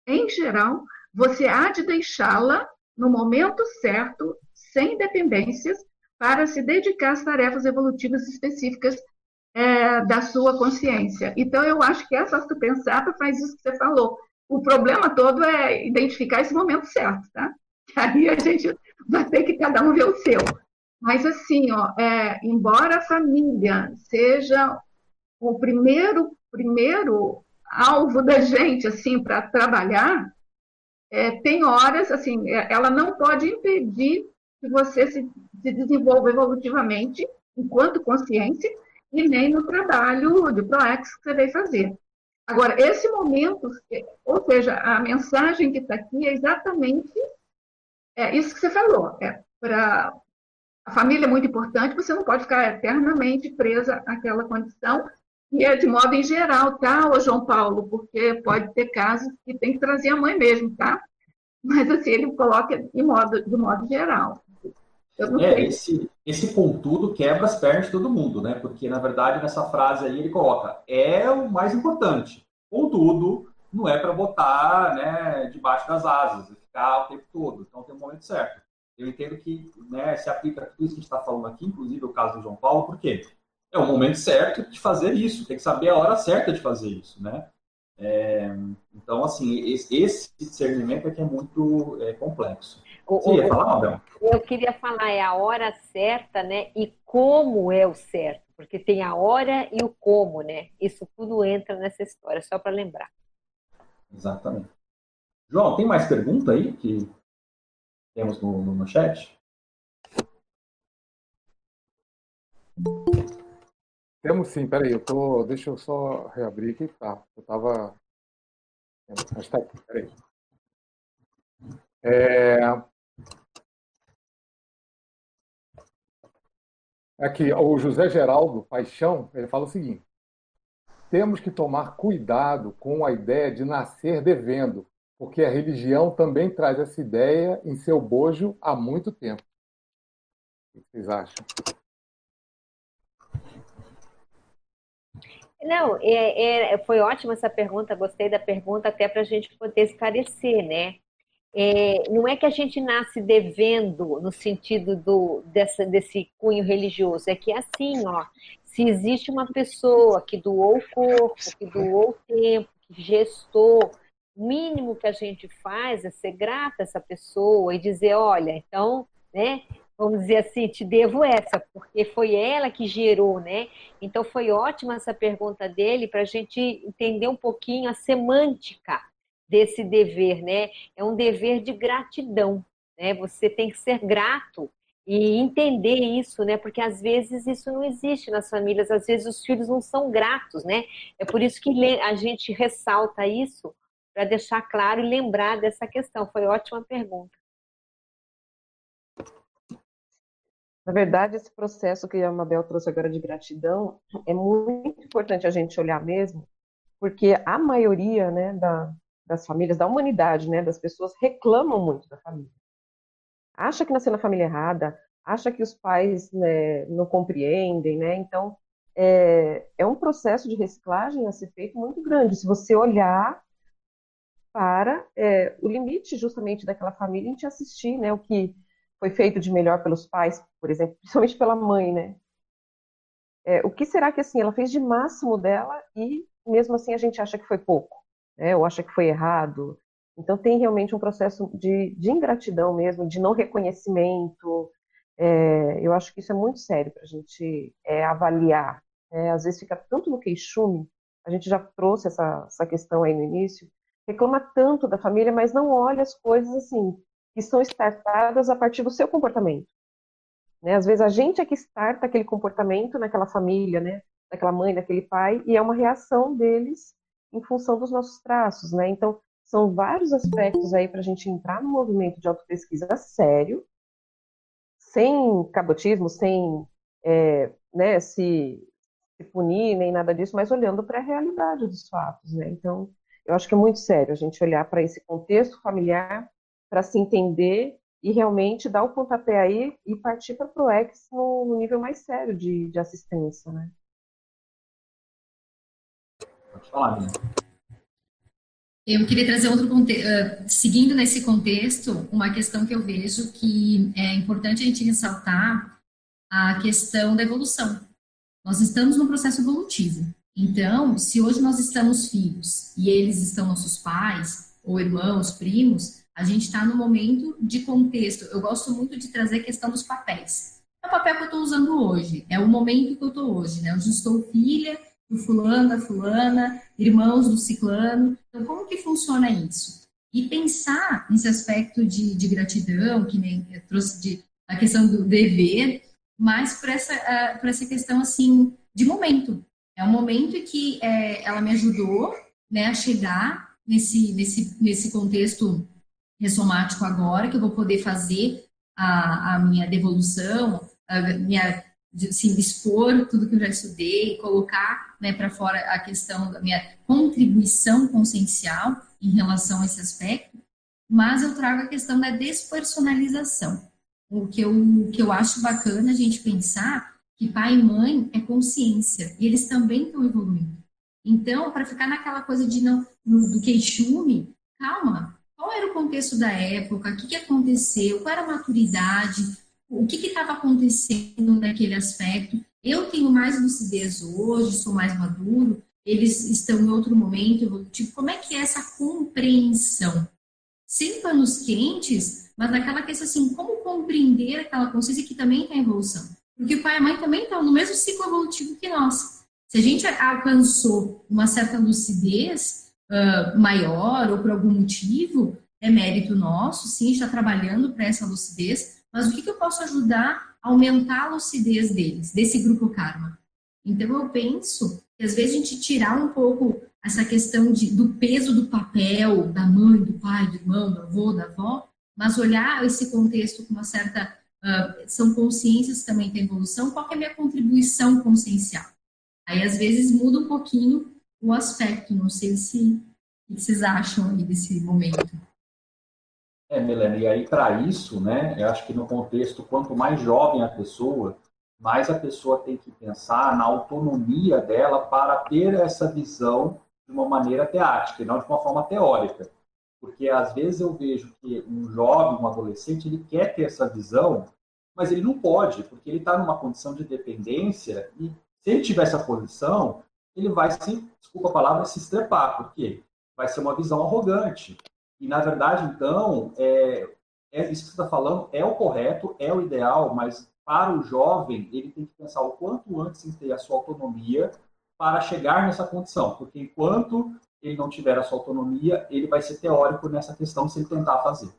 em geral, você há de deixá-la no momento certo, sem dependências, para se dedicar às tarefas evolutivas específicas é, da sua consciência. Então, eu acho que essa pensada faz isso que você falou. O problema todo é identificar esse momento certo, tá? Aí a gente vai ter que cada um ver o seu. Mas assim, ó, é, embora a família seja o primeiro primeiro alvo da gente assim para trabalhar, é, tem horas assim, é, ela não pode impedir que você se, se desenvolva evolutivamente enquanto consciência e nem no trabalho de ProEx que você vai fazer. Agora, esse momento, ou seja, a mensagem que está aqui é exatamente é, isso que você falou, é para a família é muito importante, você não pode ficar eternamente presa àquela condição, e é de modo em geral, tá, João Paulo? Porque pode ter casos que tem que trazer a mãe mesmo, tá? Mas assim, ele coloca de modo, de modo geral. É, esse, esse contudo quebra as pernas de todo mundo, né? Porque, na verdade, nessa frase aí ele coloca, é o mais importante. Contudo, não é para botar né, debaixo das asas e ficar o tempo todo. Então tem um momento certo eu entendo que né, se aplica a tudo isso que a gente está falando aqui, inclusive o caso do João Paulo, por quê? É o momento certo de fazer isso, tem que saber a hora certa de fazer isso, né? É, então, assim, esse discernimento é que é muito é, complexo. Você ia falar? Eu queria falar, é a hora certa, né? E como é o certo, porque tem a hora e o como, né? Isso tudo entra nessa história, só para lembrar. Exatamente. João, tem mais pergunta aí que temos no, no, no chat? Temos sim, peraí, eu tô. Deixa eu só reabrir aqui, tá? Eu tava. Mas tá aqui, peraí. É... Aqui, o José Geraldo Paixão, ele fala o seguinte: temos que tomar cuidado com a ideia de nascer devendo, porque a religião também traz essa ideia em seu bojo há muito tempo. O que vocês acham? Não, é, é, foi ótima essa pergunta, gostei da pergunta, até para a gente poder esclarecer, né? É, não é que a gente nasce devendo no sentido do, dessa, desse cunho religioso, é que é assim, ó, se existe uma pessoa que doou o corpo, que doou o tempo, que gestou, o mínimo que a gente faz é ser grata a essa pessoa e dizer, olha, então, né, vamos dizer assim, te devo essa, porque foi ela que gerou, né? Então foi ótima essa pergunta dele para a gente entender um pouquinho a semântica desse dever, né? É um dever de gratidão, né? Você tem que ser grato e entender isso, né? Porque às vezes isso não existe nas famílias, às vezes os filhos não são gratos, né? É por isso que a gente ressalta isso para deixar claro e lembrar dessa questão. Foi ótima pergunta. Na verdade, esse processo que a Mabel trouxe agora de gratidão é muito importante a gente olhar mesmo, porque a maioria né, da, das famílias, da humanidade, né, das pessoas reclamam muito da família. Acha que nasceu na família errada, acha que os pais né, não compreendem, né? Então, é, é um processo de reciclagem a ser feito muito grande. Se você olhar para é, o limite justamente daquela família em te assistir, né? O que foi feito de melhor pelos pais, por exemplo, principalmente pela mãe, né? É, o que será que assim ela fez de máximo dela e mesmo assim a gente acha que foi pouco? Né, ou acha que foi errado. Então, tem realmente um processo de, de ingratidão mesmo, de não reconhecimento. É, eu acho que isso é muito sério para a gente é, avaliar. Né? Às vezes fica tanto no queixume, a gente já trouxe essa, essa questão aí no início, reclama tanto da família, mas não olha as coisas assim, que são startadas a partir do seu comportamento. Né? Às vezes a gente é que starta aquele comportamento naquela família, né? daquela mãe, daquele pai, e é uma reação deles em função dos nossos traços, né? Então, são vários aspectos aí para a gente entrar no movimento de autopesquisa sério, sem cabotismo, sem é, né, se, se punir nem nada disso, mas olhando para a realidade dos fatos, né? Então, eu acho que é muito sério a gente olhar para esse contexto familiar, para se entender e realmente dar o pontapé aí e partir para o ProEx no, no nível mais sério de, de assistência, né? Pode falar, Nina. Eu queria trazer outro contexto, uh, seguindo nesse contexto, uma questão que eu vejo que é importante a gente ressaltar a questão da evolução. Nós estamos num processo evolutivo. Então, se hoje nós estamos filhos e eles estão nossos pais, ou irmãos, primos, a gente está no momento de contexto. Eu gosto muito de trazer a questão dos papéis. É o papel que eu estou usando hoje, é o momento que eu estou hoje, né? Hoje estou filha do fulano, da fulana, irmãos do ciclano. Então, como que funciona isso? E pensar nesse aspecto de, de gratidão, que nem eu trouxe de, a questão do dever, mas por essa, uh, por essa questão, assim, de momento. É um momento que é, ela me ajudou né, a chegar nesse, nesse, nesse contexto ressomático agora, que eu vou poder fazer a, a minha devolução, a minha de assim, expor tudo que eu já estudei, colocar né, para fora a questão da minha contribuição consciencial em relação a esse aspecto, mas eu trago a questão da despersonalização. O que eu, o que eu acho bacana a gente pensar que pai e mãe é consciência, e eles também estão evoluindo. Então, para ficar naquela coisa de não, do queixume, calma, qual era o contexto da época, o que, que aconteceu, qual era a maturidade, o que estava acontecendo naquele aspecto. Eu tenho mais lucidez hoje, sou mais maduro, eles estão em outro momento evolutivo. Como é que é essa compreensão? Sem panos quentes, mas naquela questão assim, como compreender aquela consciência que também está em evolução? Porque o pai e a mãe também estão no mesmo ciclo evolutivo que nós. Se a gente alcançou uma certa lucidez, uh, maior ou por algum motivo, é mérito nosso, sim, está trabalhando para essa lucidez, mas o que, que eu posso ajudar a aumentar a lucidez deles, desse grupo karma? Então, eu penso que às vezes a gente tirar um pouco essa questão de, do peso do papel da mãe, do pai, do irmão, do avô, da avó, mas olhar esse contexto com uma certa. Uh, são consciências que também têm evolução, qual é a minha contribuição consciencial? Aí, às vezes, muda um pouquinho o aspecto, não sei se o que vocês acham aí desse momento. É, Melanie, e aí para isso, né, eu acho que no contexto, quanto mais jovem a pessoa, mais a pessoa tem que pensar na autonomia dela para ter essa visão de uma maneira teática, e não de uma forma teórica. Porque às vezes eu vejo que um jovem, um adolescente, ele quer ter essa visão, mas ele não pode, porque ele está numa condição de dependência e se ele tiver essa posição, ele vai se, desculpa a palavra, se estrepar, porque vai ser uma visão arrogante. E na verdade, então, é, é isso que você está falando é o correto, é o ideal, mas para o jovem, ele tem que pensar o quanto antes em ter a sua autonomia para chegar nessa condição, porque enquanto ele não tiver a sua autonomia, ele vai ser teórico nessa questão se ele tentar fazer.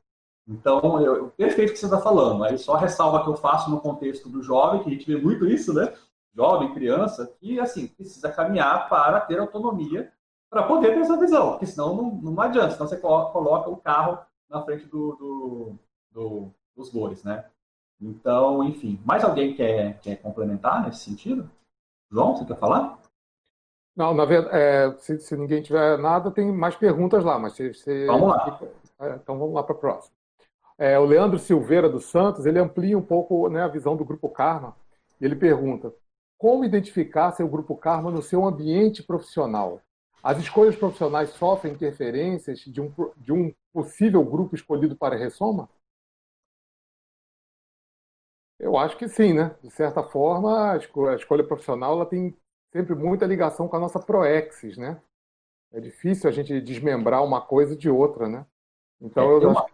Então, eu, perfeito o que você está falando. Aí só ressalva que eu faço no contexto do jovem, que a gente vê muito isso, né? Jovem, criança, que assim precisa caminhar para ter autonomia para poder ter essa visão, porque senão não, não adianta, senão você coloca o carro na frente do, do, do, dos bois, né? Então, enfim, mais alguém quer, quer complementar nesse sentido? João, você quer falar? Não, na verdade, é, se, se, ninguém tiver nada, tem mais perguntas lá, mas se, se... Vamos lá. É, então vamos lá para a próxima. É, o Leandro Silveira dos Santos, ele amplia um pouco né, a visão do Grupo Karma. Ele pergunta, como identificar seu Grupo Karma no seu ambiente profissional? As escolhas profissionais sofrem interferências de um, de um possível grupo escolhido para a ressoma? Eu acho que sim, né? De certa forma, a escolha profissional ela tem sempre muita ligação com a nossa proexis, né? É difícil a gente desmembrar uma coisa de outra, né? Então, é, eu acho que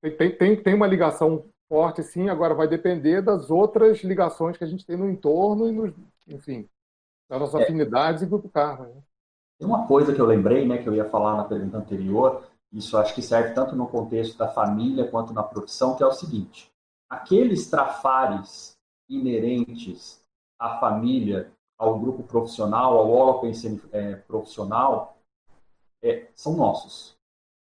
tem, tem, tem, tem uma ligação forte, sim, agora vai depender das outras ligações que a gente tem no entorno e, nos, enfim, das nossas é. afinidades e grupo karma. Né? Tem uma coisa que eu lembrei, né, que eu ia falar na pergunta anterior, isso acho que serve tanto no contexto da família quanto na profissão, que é o seguinte: aqueles trafares inerentes à família ao grupo profissional, ao holopense é, profissional, é, são nossos.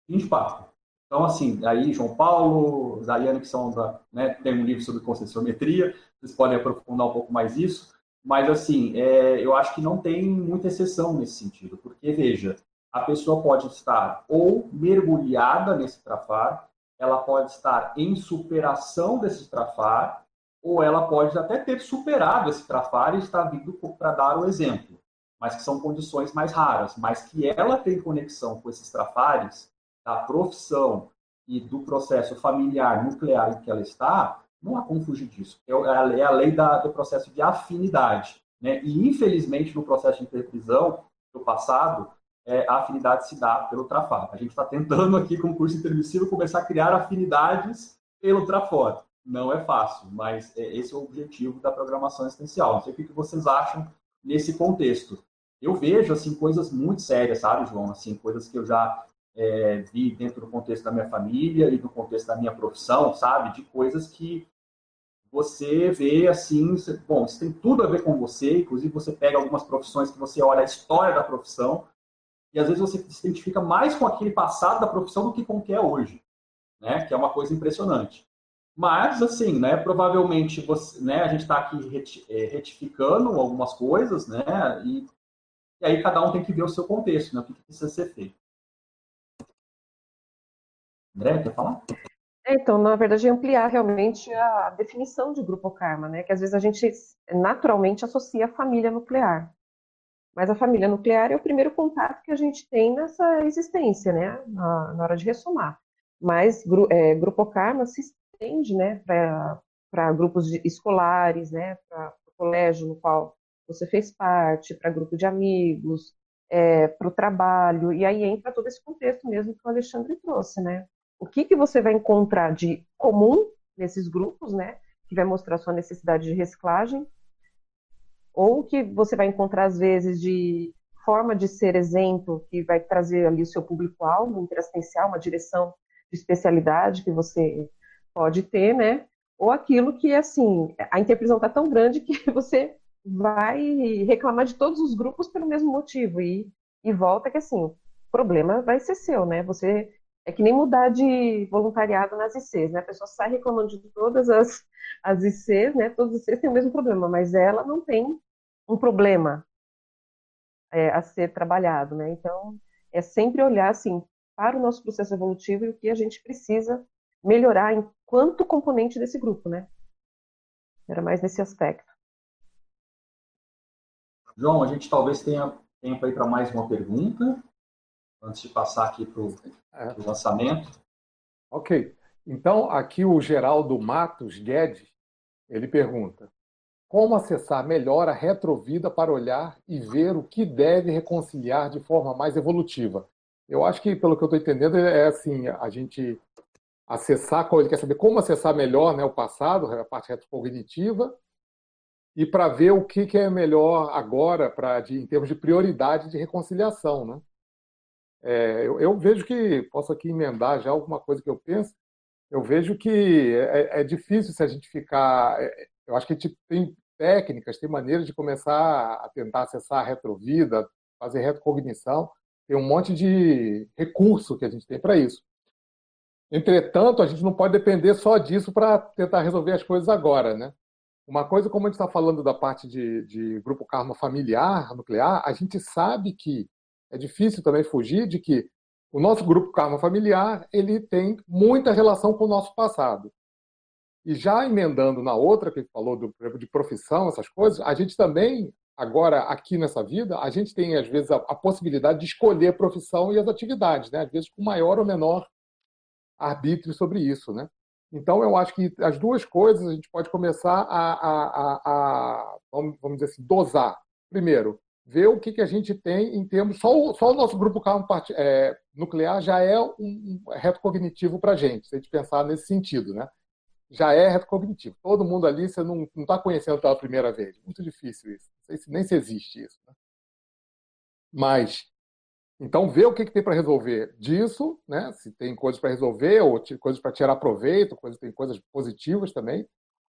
Fim de papo. Então, assim, aí João Paulo, Daiane, que são da, né, tem um livro sobre conscienciometria, vocês podem aprofundar um pouco mais isso, mas, assim, é, eu acho que não tem muita exceção nesse sentido, porque, veja, a pessoa pode estar ou mergulhada nesse trafar, ela pode estar em superação desse trafar, ou ela pode até ter superado esse trafar e está vindo para dar o exemplo, mas que são condições mais raras, mas que ela tem conexão com esses trafares da profissão e do processo familiar nuclear em que ela está, não há como fugir disso. É, é a lei da, do processo de afinidade. Né? E, infelizmente, no processo de interprisão do passado, é, a afinidade se dá pelo trafar. A gente está tentando aqui, com o curso intermissivo, começar a criar afinidades pelo trafor não é fácil, mas é, esse é o objetivo da programação essencial. Não sei o que vocês acham nesse contexto. Eu vejo assim coisas muito sérias, sabe, João? Assim, coisas que eu já é, vi dentro do contexto da minha família e do contexto da minha profissão, sabe? De coisas que você vê assim, bom, isso tem tudo a ver com você, inclusive você pega algumas profissões que você olha a história da profissão e às vezes você se identifica mais com aquele passado da profissão do que com o que é hoje, né? Que é uma coisa impressionante. Mas, assim, né, provavelmente você, né, a gente está aqui é, retificando algumas coisas, né, e, e, aí cada um tem que ver o seu contexto, né, o que precisa ser feito. André, quer falar? É, então, na verdade, ampliar realmente a definição de grupo karma, né, que às vezes a gente naturalmente associa a família nuclear. Mas a família nuclear é o primeiro contato que a gente tem nessa existência, né, na, na hora de ressomar. Mas é, grupo karma se estende né, para grupos de, escolares, né, para o colégio no qual você fez parte, para grupo de amigos, é, para o trabalho, e aí entra todo esse contexto mesmo que o Alexandre trouxe, né? O que, que você vai encontrar de comum nesses grupos, né? Que vai mostrar sua necessidade de reciclagem, ou que você vai encontrar, às vezes, de forma de ser exemplo que vai trazer ali o seu público-alvo, interassistencial, uma direção de especialidade que você pode ter, né? Ou aquilo que, assim, a interpretação está tão grande que você vai reclamar de todos os grupos pelo mesmo motivo e, e volta que, assim, o problema vai ser seu, né? Você é que nem mudar de voluntariado nas ICs, né? A pessoa sai reclamando de todas as, as ICs, né? Todas as ICs têm o mesmo problema, mas ela não tem um problema é, a ser trabalhado, né? Então, é sempre olhar, assim, para o nosso processo evolutivo e o que a gente precisa melhorar enquanto componente desse grupo, né? Era mais nesse aspecto. João, a gente talvez tenha tempo aí para mais uma pergunta, antes de passar aqui para o é. lançamento. Ok. Então, aqui o Geraldo Matos Guedes, ele pergunta, como acessar melhor a retrovida para olhar e ver o que deve reconciliar de forma mais evolutiva? Eu acho que, pelo que eu estou entendendo, é assim, a gente acessar, ele quer saber como acessar melhor né, o passado, a parte retrocognitiva, e para ver o que, que é melhor agora para em termos de prioridade de reconciliação. Né? É, eu, eu, vejo que, posso aqui emendar já alguma coisa que eu penso, eu vejo que é, é difícil se a gente ficar. É, eu acho que a gente tem técnicas, tem maneiras de começar a tentar acessar a retrovida, fazer retrocognição, tem um monte de recurso que a gente tem para isso. Entretanto, a gente não pode depender só disso para tentar resolver as coisas agora, né? Uma coisa, como a gente está falando da parte de, de grupo karma familiar, nuclear, a gente sabe que é difícil também fugir de que o nosso grupo karma familiar ele tem muita relação com o nosso passado. E já emendando na outra, que falou do, de profissão, essas coisas, a gente também, agora, aqui nessa vida, a gente tem, às vezes, a, a possibilidade de escolher a profissão e as atividades, né? às vezes com maior ou menor arbítrio sobre isso. Né? Então, eu acho que as duas coisas a gente pode começar a, a, a, a vamos, dizer assim, dosar. Primeiro, ver o que, que a gente tem em termos. Só o, só o nosso grupo é, nuclear já é um, um reto cognitivo para a gente, se a gente pensar nesse sentido. Né? Já é reto cognitivo. Todo mundo ali você não está conhecendo pela primeira vez. Muito difícil isso. Se nem se existe isso. Né? Mas então, ver o que, que tem para resolver disso, né? se tem coisas para resolver, ou coisas para tirar proveito, coisas, tem coisas positivas também,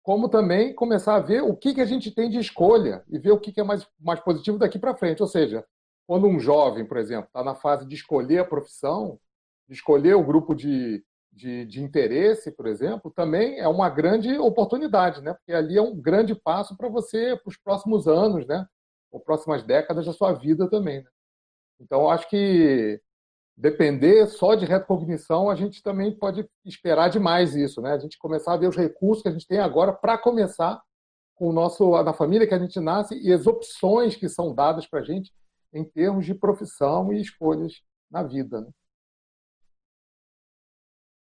como também começar a ver o que, que a gente tem de escolha e ver o que, que é mais, mais positivo daqui para frente. Ou seja, quando um jovem, por exemplo, está na fase de escolher a profissão, de escolher o grupo de, de, de, interesse, por exemplo, também é uma grande oportunidade, né? porque ali é um grande passo para você, para os próximos anos, né? ou próximas décadas da sua vida também. Né? Então, acho que depender só de retrocognição, a gente também pode esperar demais isso, né? A gente começar a ver os recursos que a gente tem agora para começar com o nosso na família que a gente nasce e as opções que são dadas para a gente em termos de profissão e escolhas na vida. Né?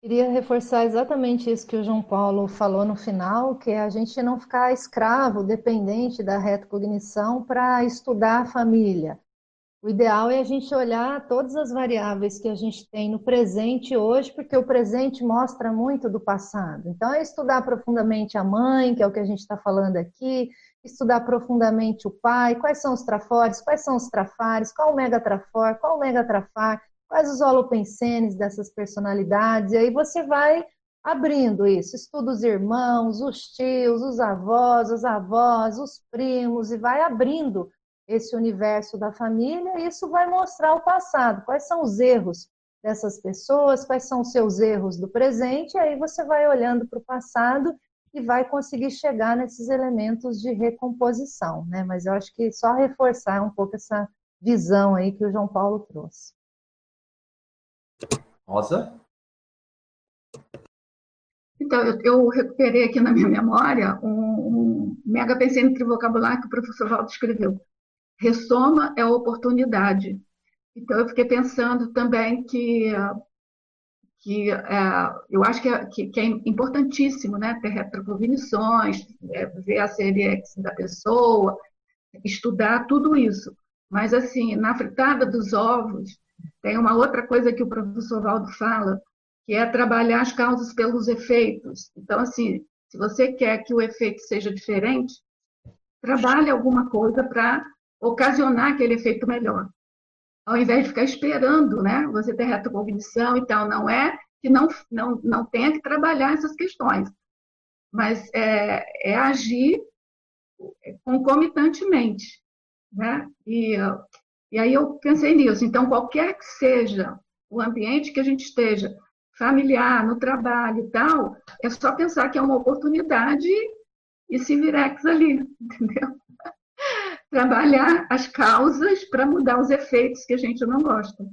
Queria reforçar exatamente isso que o João Paulo falou no final, que é a gente não ficar escravo, dependente da retrocognição para estudar a família. O ideal é a gente olhar todas as variáveis que a gente tem no presente hoje, porque o presente mostra muito do passado. Então, é estudar profundamente a mãe, que é o que a gente está falando aqui, estudar profundamente o pai, quais são os trafores, quais são os trafares, qual o megatrafor, qual o megatrafar, quais os holopensenes dessas personalidades, e aí você vai abrindo isso, estuda os irmãos, os tios, os avós, as avós, os primos, e vai abrindo esse universo da família, isso vai mostrar o passado, quais são os erros dessas pessoas, quais são os seus erros do presente, e aí você vai olhando para o passado e vai conseguir chegar nesses elementos de recomposição, né? Mas eu acho que só reforçar um pouco essa visão aí que o João Paulo trouxe. Rosa? Então, eu, eu recuperei aqui na minha memória um, um mega pensênico vocabulário que o professor Waldo escreveu ressoma é oportunidade. Então, eu fiquei pensando também que, que é, eu acho que é, que, que é, importantíssimo né, ter retrocognições, é, ver a CLX da pessoa, estudar tudo isso. Mas, assim, na fritada dos ovos, tem uma outra coisa que o professor Valdo fala, que é trabalhar as causas pelos efeitos. Então, assim, se você quer que o efeito seja diferente, trabalhe alguma coisa para ocasionar aquele efeito melhor. Ao invés de ficar esperando, né? Você ter retrocognição e tal, não é que não, não, não tenha que trabalhar essas questões, mas é, é agir concomitantemente, né? E, e aí eu pensei nisso. Então, qualquer que seja o ambiente que a gente esteja, familiar, no trabalho e tal, é só pensar que é uma oportunidade e se virex ali, entendeu? Trabalhar as causas para mudar os efeitos que a gente não gosta.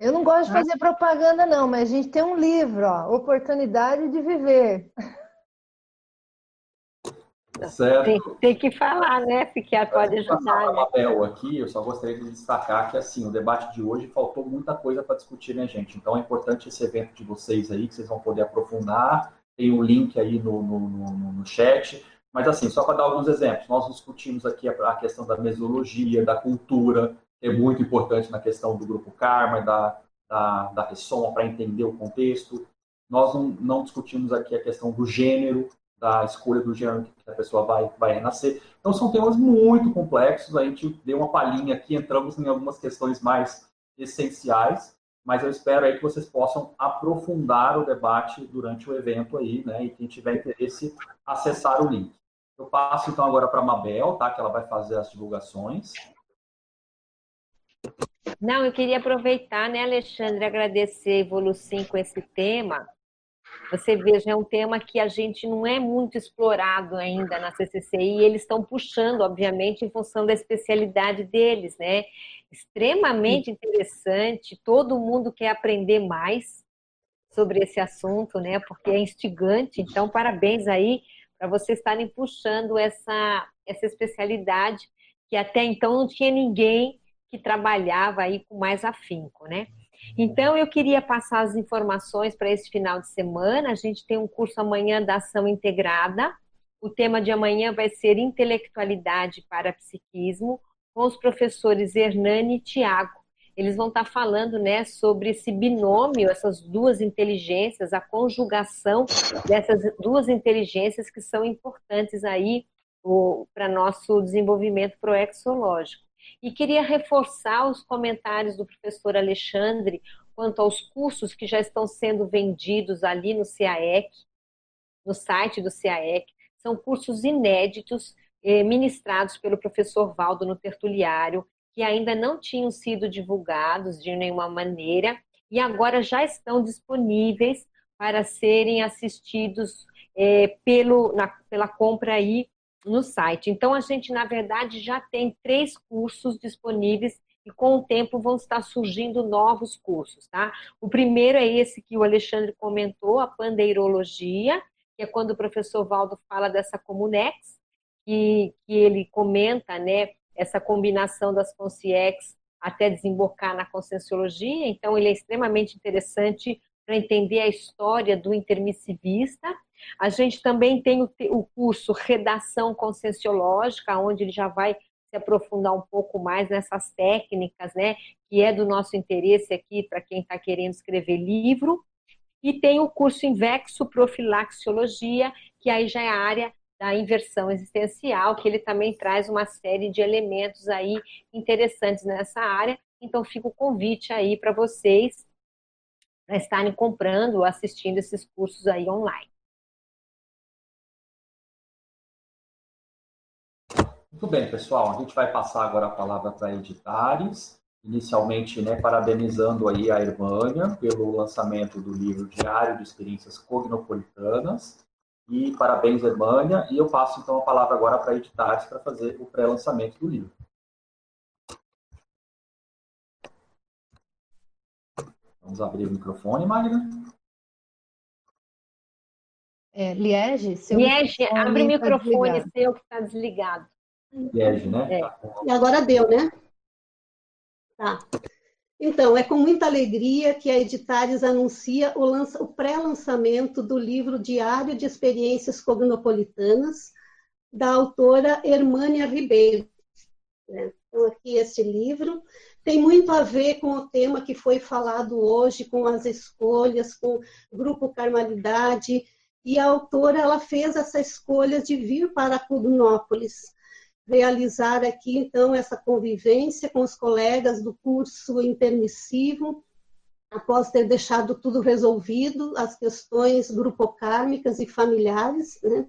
Eu não gosto de tá? fazer propaganda, não, mas a gente tem um livro, ó, Oportunidade de Viver. Certo. Tem, tem, que falar, né? Porque pode ajudar. Né? Abel aqui, eu só gostaria de destacar que assim, o debate de hoje faltou muita coisa para discutir, né, gente? Então é importante esse evento de vocês aí, que vocês vão poder aprofundar. Tem o um link aí no, no, no, no chat. Mas assim, só para dar alguns exemplos, nós discutimos aqui a, questão da mesologia, da cultura, que é muito importante na questão do grupo Karma, da, da, da para entender o contexto. Nós não, não discutimos aqui a questão do gênero, da escolha do gênero que a pessoa vai, vai renascer. Então, são temas muito complexos. A gente deu uma palhinha aqui, entramos em algumas questões mais essenciais, mas eu espero aí que vocês possam aprofundar o debate durante o evento aí, né? E quem tiver interesse, acessar o link. Eu passo então agora para a Mabel, tá? Que ela vai fazer as divulgações. Não, eu queria aproveitar, né, Alexandre, agradecer a Evolucim com esse tema, você veja, é um tema que a gente não é muito explorado ainda na CCCI e eles estão puxando, obviamente, em função da especialidade deles, né? Extremamente interessante, todo mundo quer aprender mais sobre esse assunto, né? Porque é instigante, então parabéns aí para vocês estarem puxando essa, essa especialidade que até então não tinha ninguém que trabalhava aí com mais afinco, né? Então, eu queria passar as informações para esse final de semana. A gente tem um curso amanhã da ação integrada. O tema de amanhã vai ser intelectualidade para psiquismo, com os professores Hernani e Tiago. Eles vão estar falando né, sobre esse binômio, essas duas inteligências, a conjugação dessas duas inteligências que são importantes aí para nosso desenvolvimento proexológico. E queria reforçar os comentários do professor Alexandre quanto aos cursos que já estão sendo vendidos ali no CAEC, no site do CAEC. São cursos inéditos, eh, ministrados pelo professor Valdo no Tertuliário, que ainda não tinham sido divulgados de nenhuma maneira e agora já estão disponíveis para serem assistidos eh, pelo, na, pela compra aí no site. Então, a gente, na verdade, já tem três cursos disponíveis e com o tempo vão estar surgindo novos cursos, tá? O primeiro é esse que o Alexandre comentou, a pandeirologia, que é quando o professor Valdo fala dessa Comunex, que, que ele comenta, né, essa combinação das consciex até desembocar na conscienciologia, então ele é extremamente interessante para entender a história do intermissivista, a gente também tem o, o curso Redação Conscienciológica, onde ele já vai se aprofundar um pouco mais nessas técnicas, né, que é do nosso interesse aqui para quem está querendo escrever livro. E tem o curso Invexo Profilaxiologia, que aí já é a área da inversão existencial, que ele também traz uma série de elementos aí interessantes nessa área. Então fica o convite aí para vocês para estarem comprando ou assistindo esses cursos aí online. Muito bem, pessoal. A gente vai passar agora a palavra para Editares. Inicialmente, né, parabenizando aí a Irmânia pelo lançamento do livro Diário de Experiências Cognopolitanas. E parabéns, Irmânia. E eu passo, então, a palavra agora para Editares para fazer o pré-lançamento do livro. Vamos abrir o microfone, Magna. É, Liege, seu Liege, abre o microfone tá seu que está desligado. Liege, né? É. E agora deu, né? Tá. Então, é com muita alegria que a Editares anuncia o, o pré-lançamento do livro Diário de Experiências Cognopolitanas, da autora Hermânia Ribeiro. Né? Então, aqui esse livro tem muito a ver com o tema que foi falado hoje, com as escolhas, com o grupo Carmalidade, e a autora ela fez essa escolha de vir para Cognópolis realizar aqui, então, essa convivência com os colegas do curso intermissivo, após ter deixado tudo resolvido, as questões grupocármicas e familiares, né?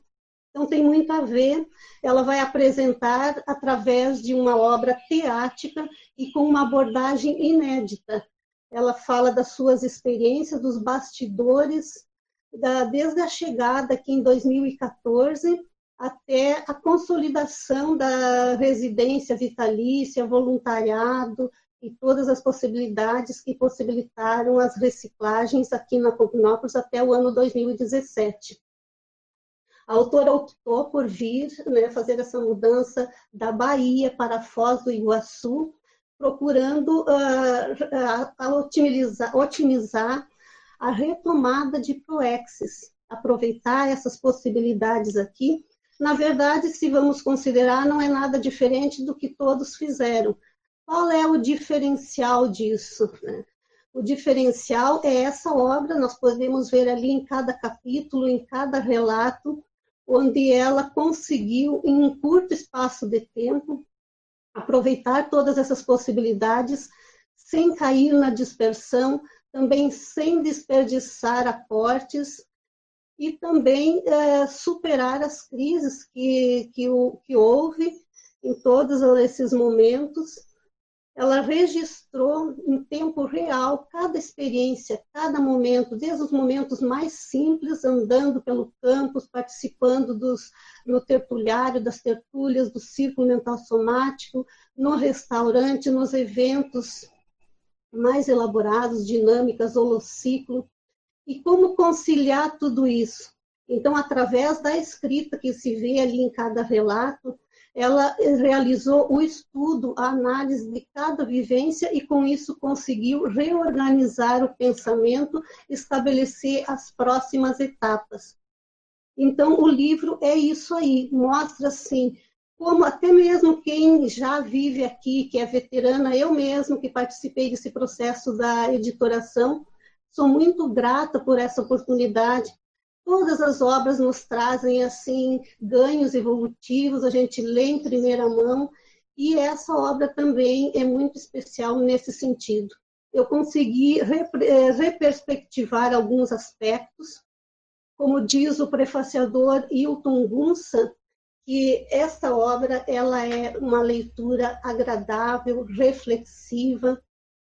Então, tem muito a ver. Ela vai apresentar através de uma obra teática e com uma abordagem inédita. Ela fala das suas experiências, dos bastidores, da, desde a chegada aqui em 2014 até a consolidação da residência vitalícia, voluntariado e todas as possibilidades que possibilitaram as reciclagens aqui na Cognópolis até o ano 2017. A autora optou por vir né, fazer essa mudança da Bahia para Foz do Iguaçu, procurando uh, uh, otimizar, otimizar a retomada de Proexis, aproveitar essas possibilidades aqui. Na verdade, se vamos considerar, não é nada diferente do que todos fizeram. Qual é o diferencial disso? Né? O diferencial é essa obra, nós podemos ver ali em cada capítulo, em cada relato, onde ela conseguiu, em um curto espaço de tempo, aproveitar todas essas possibilidades sem cair na dispersão, também sem desperdiçar aportes e também é, superar as crises que, que, que houve em todos esses momentos. Ela registrou em tempo real cada experiência, cada momento, desde os momentos mais simples, andando pelo campus, participando dos, no tertuliário, das tertúlias, do círculo mental somático, no restaurante, nos eventos mais elaborados, dinâmicas, holociclo, e como conciliar tudo isso. Então, através da escrita que se vê ali em cada relato, ela realizou o estudo, a análise de cada vivência e com isso conseguiu reorganizar o pensamento, estabelecer as próximas etapas. Então o livro é isso aí, mostra assim como até mesmo quem já vive aqui, que é veterana, eu mesmo que participei desse processo da editoração, sou muito grata por essa oportunidade Todas as obras nos trazem assim ganhos evolutivos, a gente lê em primeira mão e essa obra também é muito especial nesse sentido. Eu consegui eh, reperspectivar alguns aspectos, como diz o prefaciador Hilton Gunsa, que essa obra ela é uma leitura agradável, reflexiva,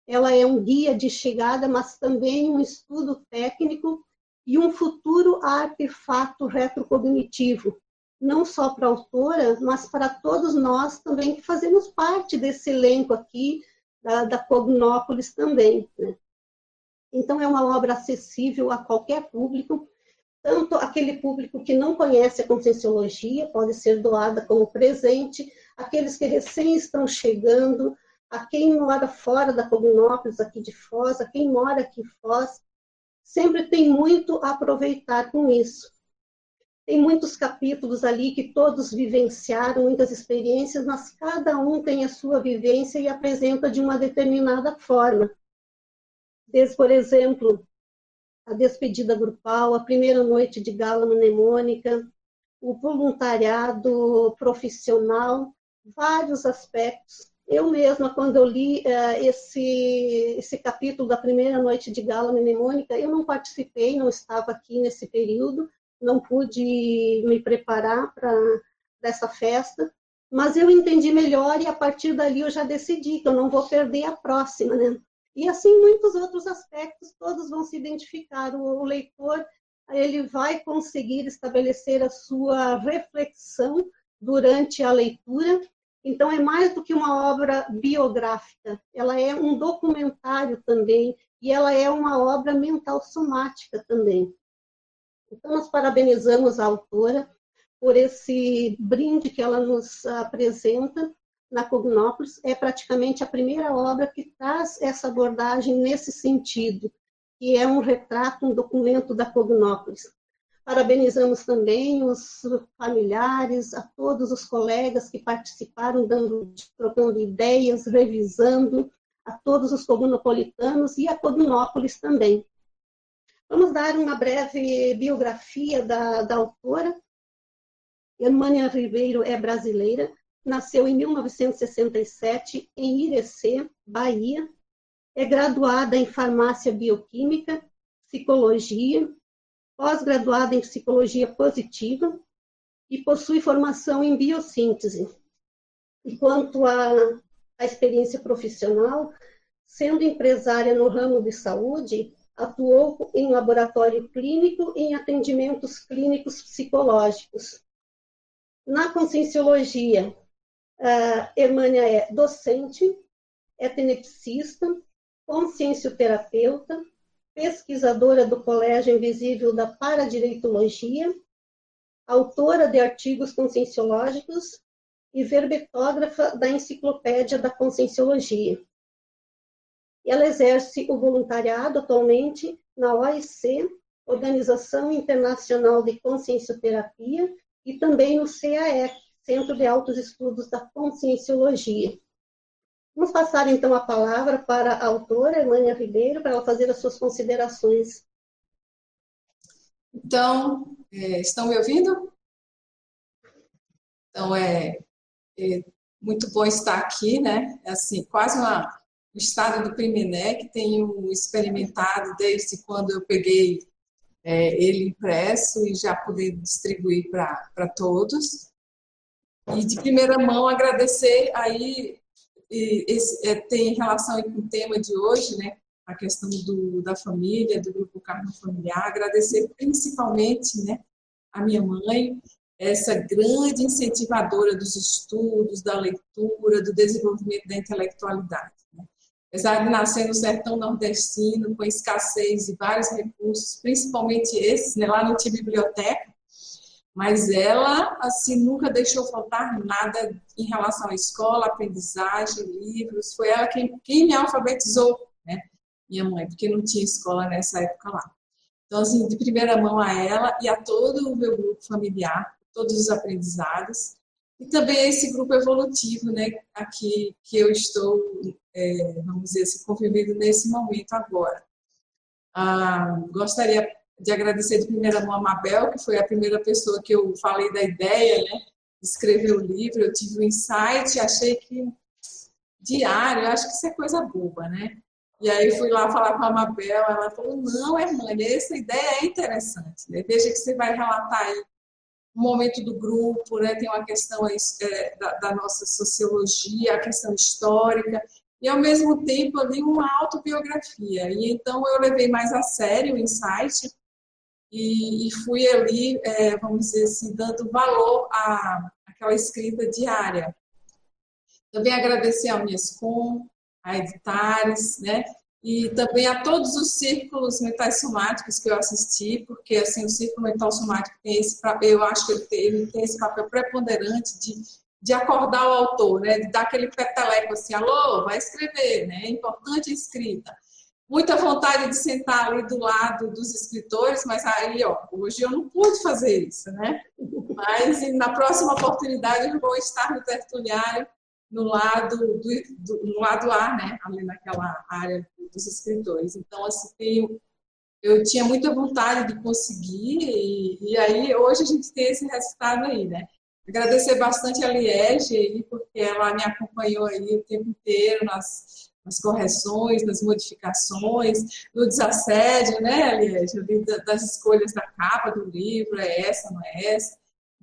ela é um guia de chegada, mas também um estudo técnico e um futuro artefato retrocognitivo, não só para a autora, mas para todos nós também que fazemos parte desse elenco aqui da, da Cognópolis também. Né? Então, é uma obra acessível a qualquer público, tanto aquele público que não conhece a Conscienciologia, pode ser doada como presente, aqueles que recém estão chegando, a quem mora fora da Cognópolis, aqui de Foz, a quem mora aqui em Foz, sempre tem muito a aproveitar com isso. Tem muitos capítulos ali que todos vivenciaram, muitas experiências, mas cada um tem a sua vivência e apresenta de uma determinada forma. Desde, por exemplo, a despedida grupal, a primeira noite de gala mnemônica, o voluntariado profissional, vários aspectos eu mesma, quando eu li uh, esse, esse capítulo da primeira noite de gala mnemônica, eu não participei, não estava aqui nesse período, não pude me preparar para essa festa, mas eu entendi melhor e a partir dali eu já decidi que eu não vou perder a próxima, né? E assim muitos outros aspectos, todos vão se identificar. O, o leitor ele vai conseguir estabelecer a sua reflexão durante a leitura então, é mais do que uma obra biográfica, ela é um documentário também, e ela é uma obra mental somática também. Então, nós parabenizamos a autora por esse brinde que ela nos apresenta na Cognópolis. É praticamente a primeira obra que traz essa abordagem nesse sentido, que é um retrato, um documento da Cognópolis. Parabenizamos também os familiares, a todos os colegas que participaram, dando, trocando ideias, revisando, a todos os comunopolitanos e a Cognópolis também. Vamos dar uma breve biografia da, da autora. Hermânia Ribeiro é brasileira, nasceu em 1967 em Irecê, Bahia. É graduada em farmácia bioquímica, psicologia, pós-graduada em psicologia positiva e possui formação em biossíntese. E quanto à experiência profissional, sendo empresária no ramo de saúde, atuou em laboratório clínico e em atendimentos clínicos psicológicos. Na conscienciologia, a Hermânia é docente, é tenepsista, consciencioterapeuta, pesquisadora do Colégio Invisível da Paradireitologia, autora de artigos conscienciológicos e verbetógrafa da Enciclopédia da Conscienciologia. Ela exerce o voluntariado atualmente na OIC, Organização Internacional de Consciencioterapia, e também no CAEC, Centro de Altos Estudos da Conscienciologia. Vamos passar então a palavra para a autora, Emânia Ribeiro, para ela fazer as suas considerações. Então, é, estão me ouvindo? Então, é, é, muito bom estar aqui, né? É assim, quase uma, um estado do Primené que tenho experimentado desde quando eu peguei é, ele impresso e já poder distribuir para todos. E de primeira mão agradecer aí esse, é, tem relação com o tema de hoje, né? A questão do, da família, do grupo Carmo Familiar. Agradecer principalmente, né? A minha mãe, essa grande incentivadora dos estudos, da leitura, do desenvolvimento da intelectualidade. Né? Apesar de nascer no sertão nordestino, com escassez de vários recursos, principalmente esses, né? lá não tinha biblioteca, mas ela assim nunca deixou faltar nada em relação à escola, aprendizagem, livros. Foi ela quem, quem me alfabetizou, né? Minha mãe, porque não tinha escola nessa época lá. Então, assim, de primeira mão a ela e a todo o meu grupo familiar, todos os aprendizados. E também esse grupo evolutivo, né? Aqui que eu estou, é, vamos dizer assim, convivendo nesse momento agora. Ah, gostaria de agradecer de primeira mão a Mabel, que foi a primeira pessoa que eu falei da ideia, né? Escrever o livro. Eu tive um insight, achei que diário, acho que isso é coisa boba, né? E aí fui lá falar com a Mabel, ela falou, não, irmã, essa ideia é interessante, né? Veja que você vai relatar aí o momento do grupo, né? Tem uma questão é, da, da nossa sociologia, a questão histórica, e ao mesmo tempo ali uma autobiografia. E então eu levei mais a sério o insight e, e fui ali, é, vamos dizer assim, dando valor à, àquela escrita diária. Também agradecer ao Miescom, a Editares, né? E também a todos os círculos mentais somáticos que eu assisti, porque assim, o círculo mental somático tem esse, eu acho que ele tem, ele tem esse papel preponderante de, de acordar o autor, né? De dar aquele peteleco assim, alô, vai escrever, né? É importante a escrita muita vontade de sentar ali do lado dos escritores, mas aí, ó, hoje eu não pude fazer isso, né? Mas na próxima oportunidade eu vou estar no tertuliário no lado do, do, no lado A, né? Ali naquela área dos escritores. Então, assim, eu, eu tinha muita vontade de conseguir e, e aí hoje a gente tem esse resultado aí, né? Agradecer bastante a Liege aí, porque ela me acompanhou aí o tempo inteiro nas nas correções, nas modificações, no desassédio, né, Liege? Das escolhas da capa do livro, é essa, não é essa.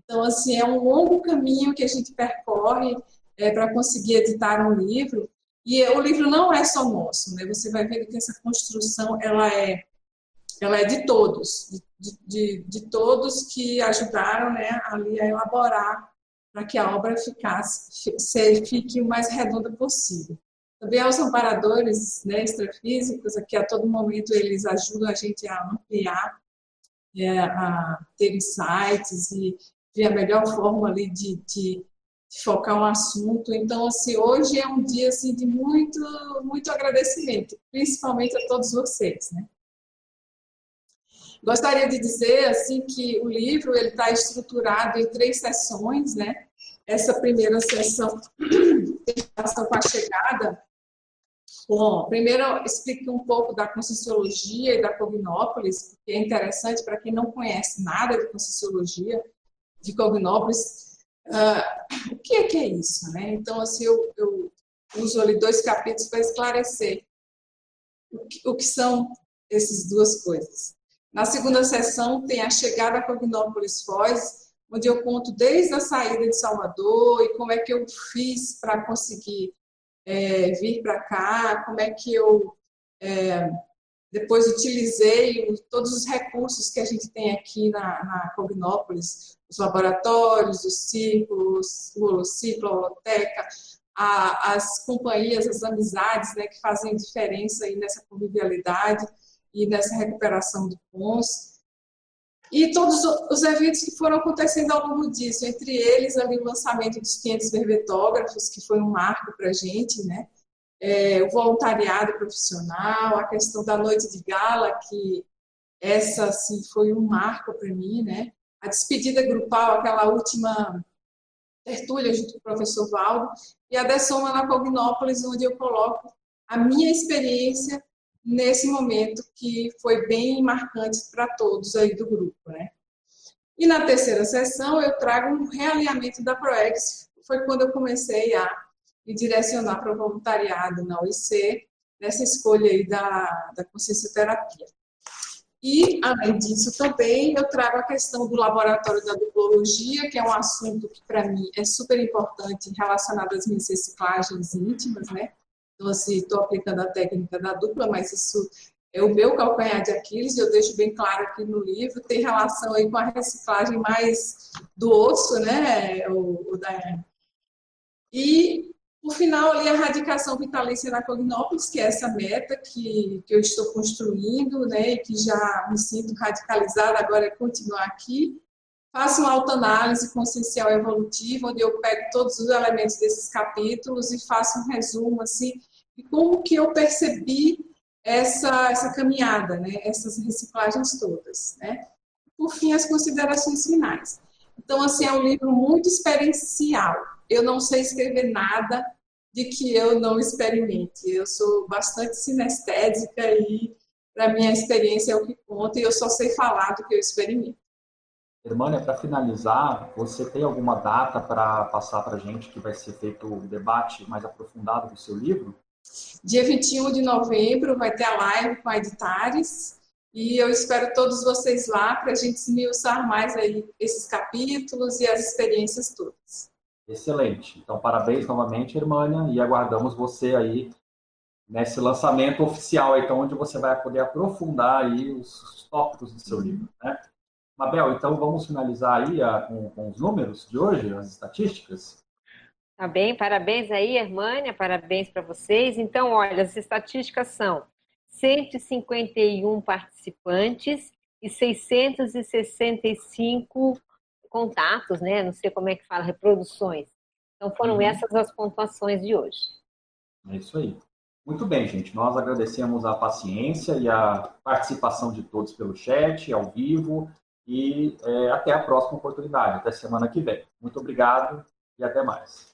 Então, assim, é um longo caminho que a gente percorre é, para conseguir editar um livro. E o livro não é só nosso, né? Você vai ver que essa construção, ela é, ela é de todos, de, de, de todos que ajudaram, né, ali a elaborar para que a obra ficasse, fique o mais redonda possível. Também aos amparadores né, extrafísicos, que a todo momento eles ajudam a gente a ampliar, é, a ter insights e ver a melhor forma ali de, de, de, focar um assunto. Então, assim, hoje é um dia assim, de muito, muito agradecimento, principalmente a todos vocês. Né? Gostaria de dizer assim que o livro ele está estruturado em três sessões, né? Essa primeira sessão tem relação com a chegada Bom, primeiro eu explico um pouco da Conscienciologia e da Cognópolis, porque é interessante para quem não conhece nada de Conscienciologia, de Cognópolis, Uh, o que é que é isso? Né? Então, assim, eu, eu uso ali dois capítulos para esclarecer o que, o que são essas duas coisas. Na segunda sessão tem a chegada a Cognópolis Foz, onde eu conto desde a saída de Salvador e como é que eu fiz para conseguir é, vir para cá, como é que eu é, depois utilizei todos os recursos que a gente tem aqui na, na Cognópolis, os laboratórios, os ciclos, o holociclo, a holoteca, a, as companhias, as amizades né, que fazem diferença aí nessa convivialidade e nessa recuperação do PONS. E todos os eventos que foram acontecendo ao longo disso, entre eles ali o lançamento dos 500 verbetógrafos, que foi um marco para a gente, né? É, o voluntariado profissional, a questão da noite de gala, que essa assim, foi um marco para mim, né? A despedida grupal, aquela última tertúlia junto com o professor Valdo, e a Dessoma na Cognópolis, onde eu coloco a minha experiência nesse momento que foi bem marcante para todos aí do grupo, né? E na terceira sessão eu trago um realinhamento da ProEx, foi quando eu comecei a me direcionar para o voluntariado na UIC, nessa escolha aí da, da consciência terapia. E, além disso, também eu trago a questão do laboratório da duplologia, que é um assunto que, para mim, é super importante relacionado às minhas reciclagens íntimas, né? Então, assim, estou aplicando a técnica da dupla, mas isso é o meu calcanhar de Aquiles, eu deixo bem claro aqui no livro, tem relação aí com a reciclagem mais do osso, né, o, o da... E por final, ali, a radicação vitalícia na Cognópolis, que é essa meta que, que eu estou construindo, né, e que já me sinto radicalizada, agora é continuar aqui. Faço uma autoanálise consciencial evolutiva, onde eu pego todos os elementos desses capítulos e faço um resumo, assim, de como que eu percebi essa, essa caminhada, né, essas reciclagens todas, né. Por fim, as considerações finais. Então, assim, é um livro muito experiencial. Eu não sei escrever nada de que eu não experimente. Eu sou bastante sinestésica e, para minha experiência, é o que conta e eu só sei falar do que eu experimento. Irmânia, para finalizar, você tem alguma data para passar para a gente que vai ser feito o debate mais aprofundado do seu livro? Dia 21 de novembro vai ter a live com a Editares e eu espero todos vocês lá para a gente esmiuçar mais aí esses capítulos e as experiências todas. Excelente. Então, parabéns novamente, Irmânia, e aguardamos você aí nesse lançamento oficial, então, onde você vai poder aprofundar aí os tópicos do seu livro, né? Mabel, então vamos finalizar aí a, com, com, os números de hoje, as estatísticas? Tá bem, parabéns aí, Hermânia, parabéns para vocês. Então, olha, as estatísticas são 151 participantes e 665 contatos, né? Não sei como é que fala, reproduções. Então foram uhum. essas as pontuações de hoje. É isso aí. Muito bem, gente. Nós agradecemos a paciência e a participação de todos pelo chat, ao vivo, e é, até a próxima oportunidade, até semana que vem. Muito obrigado e até mais.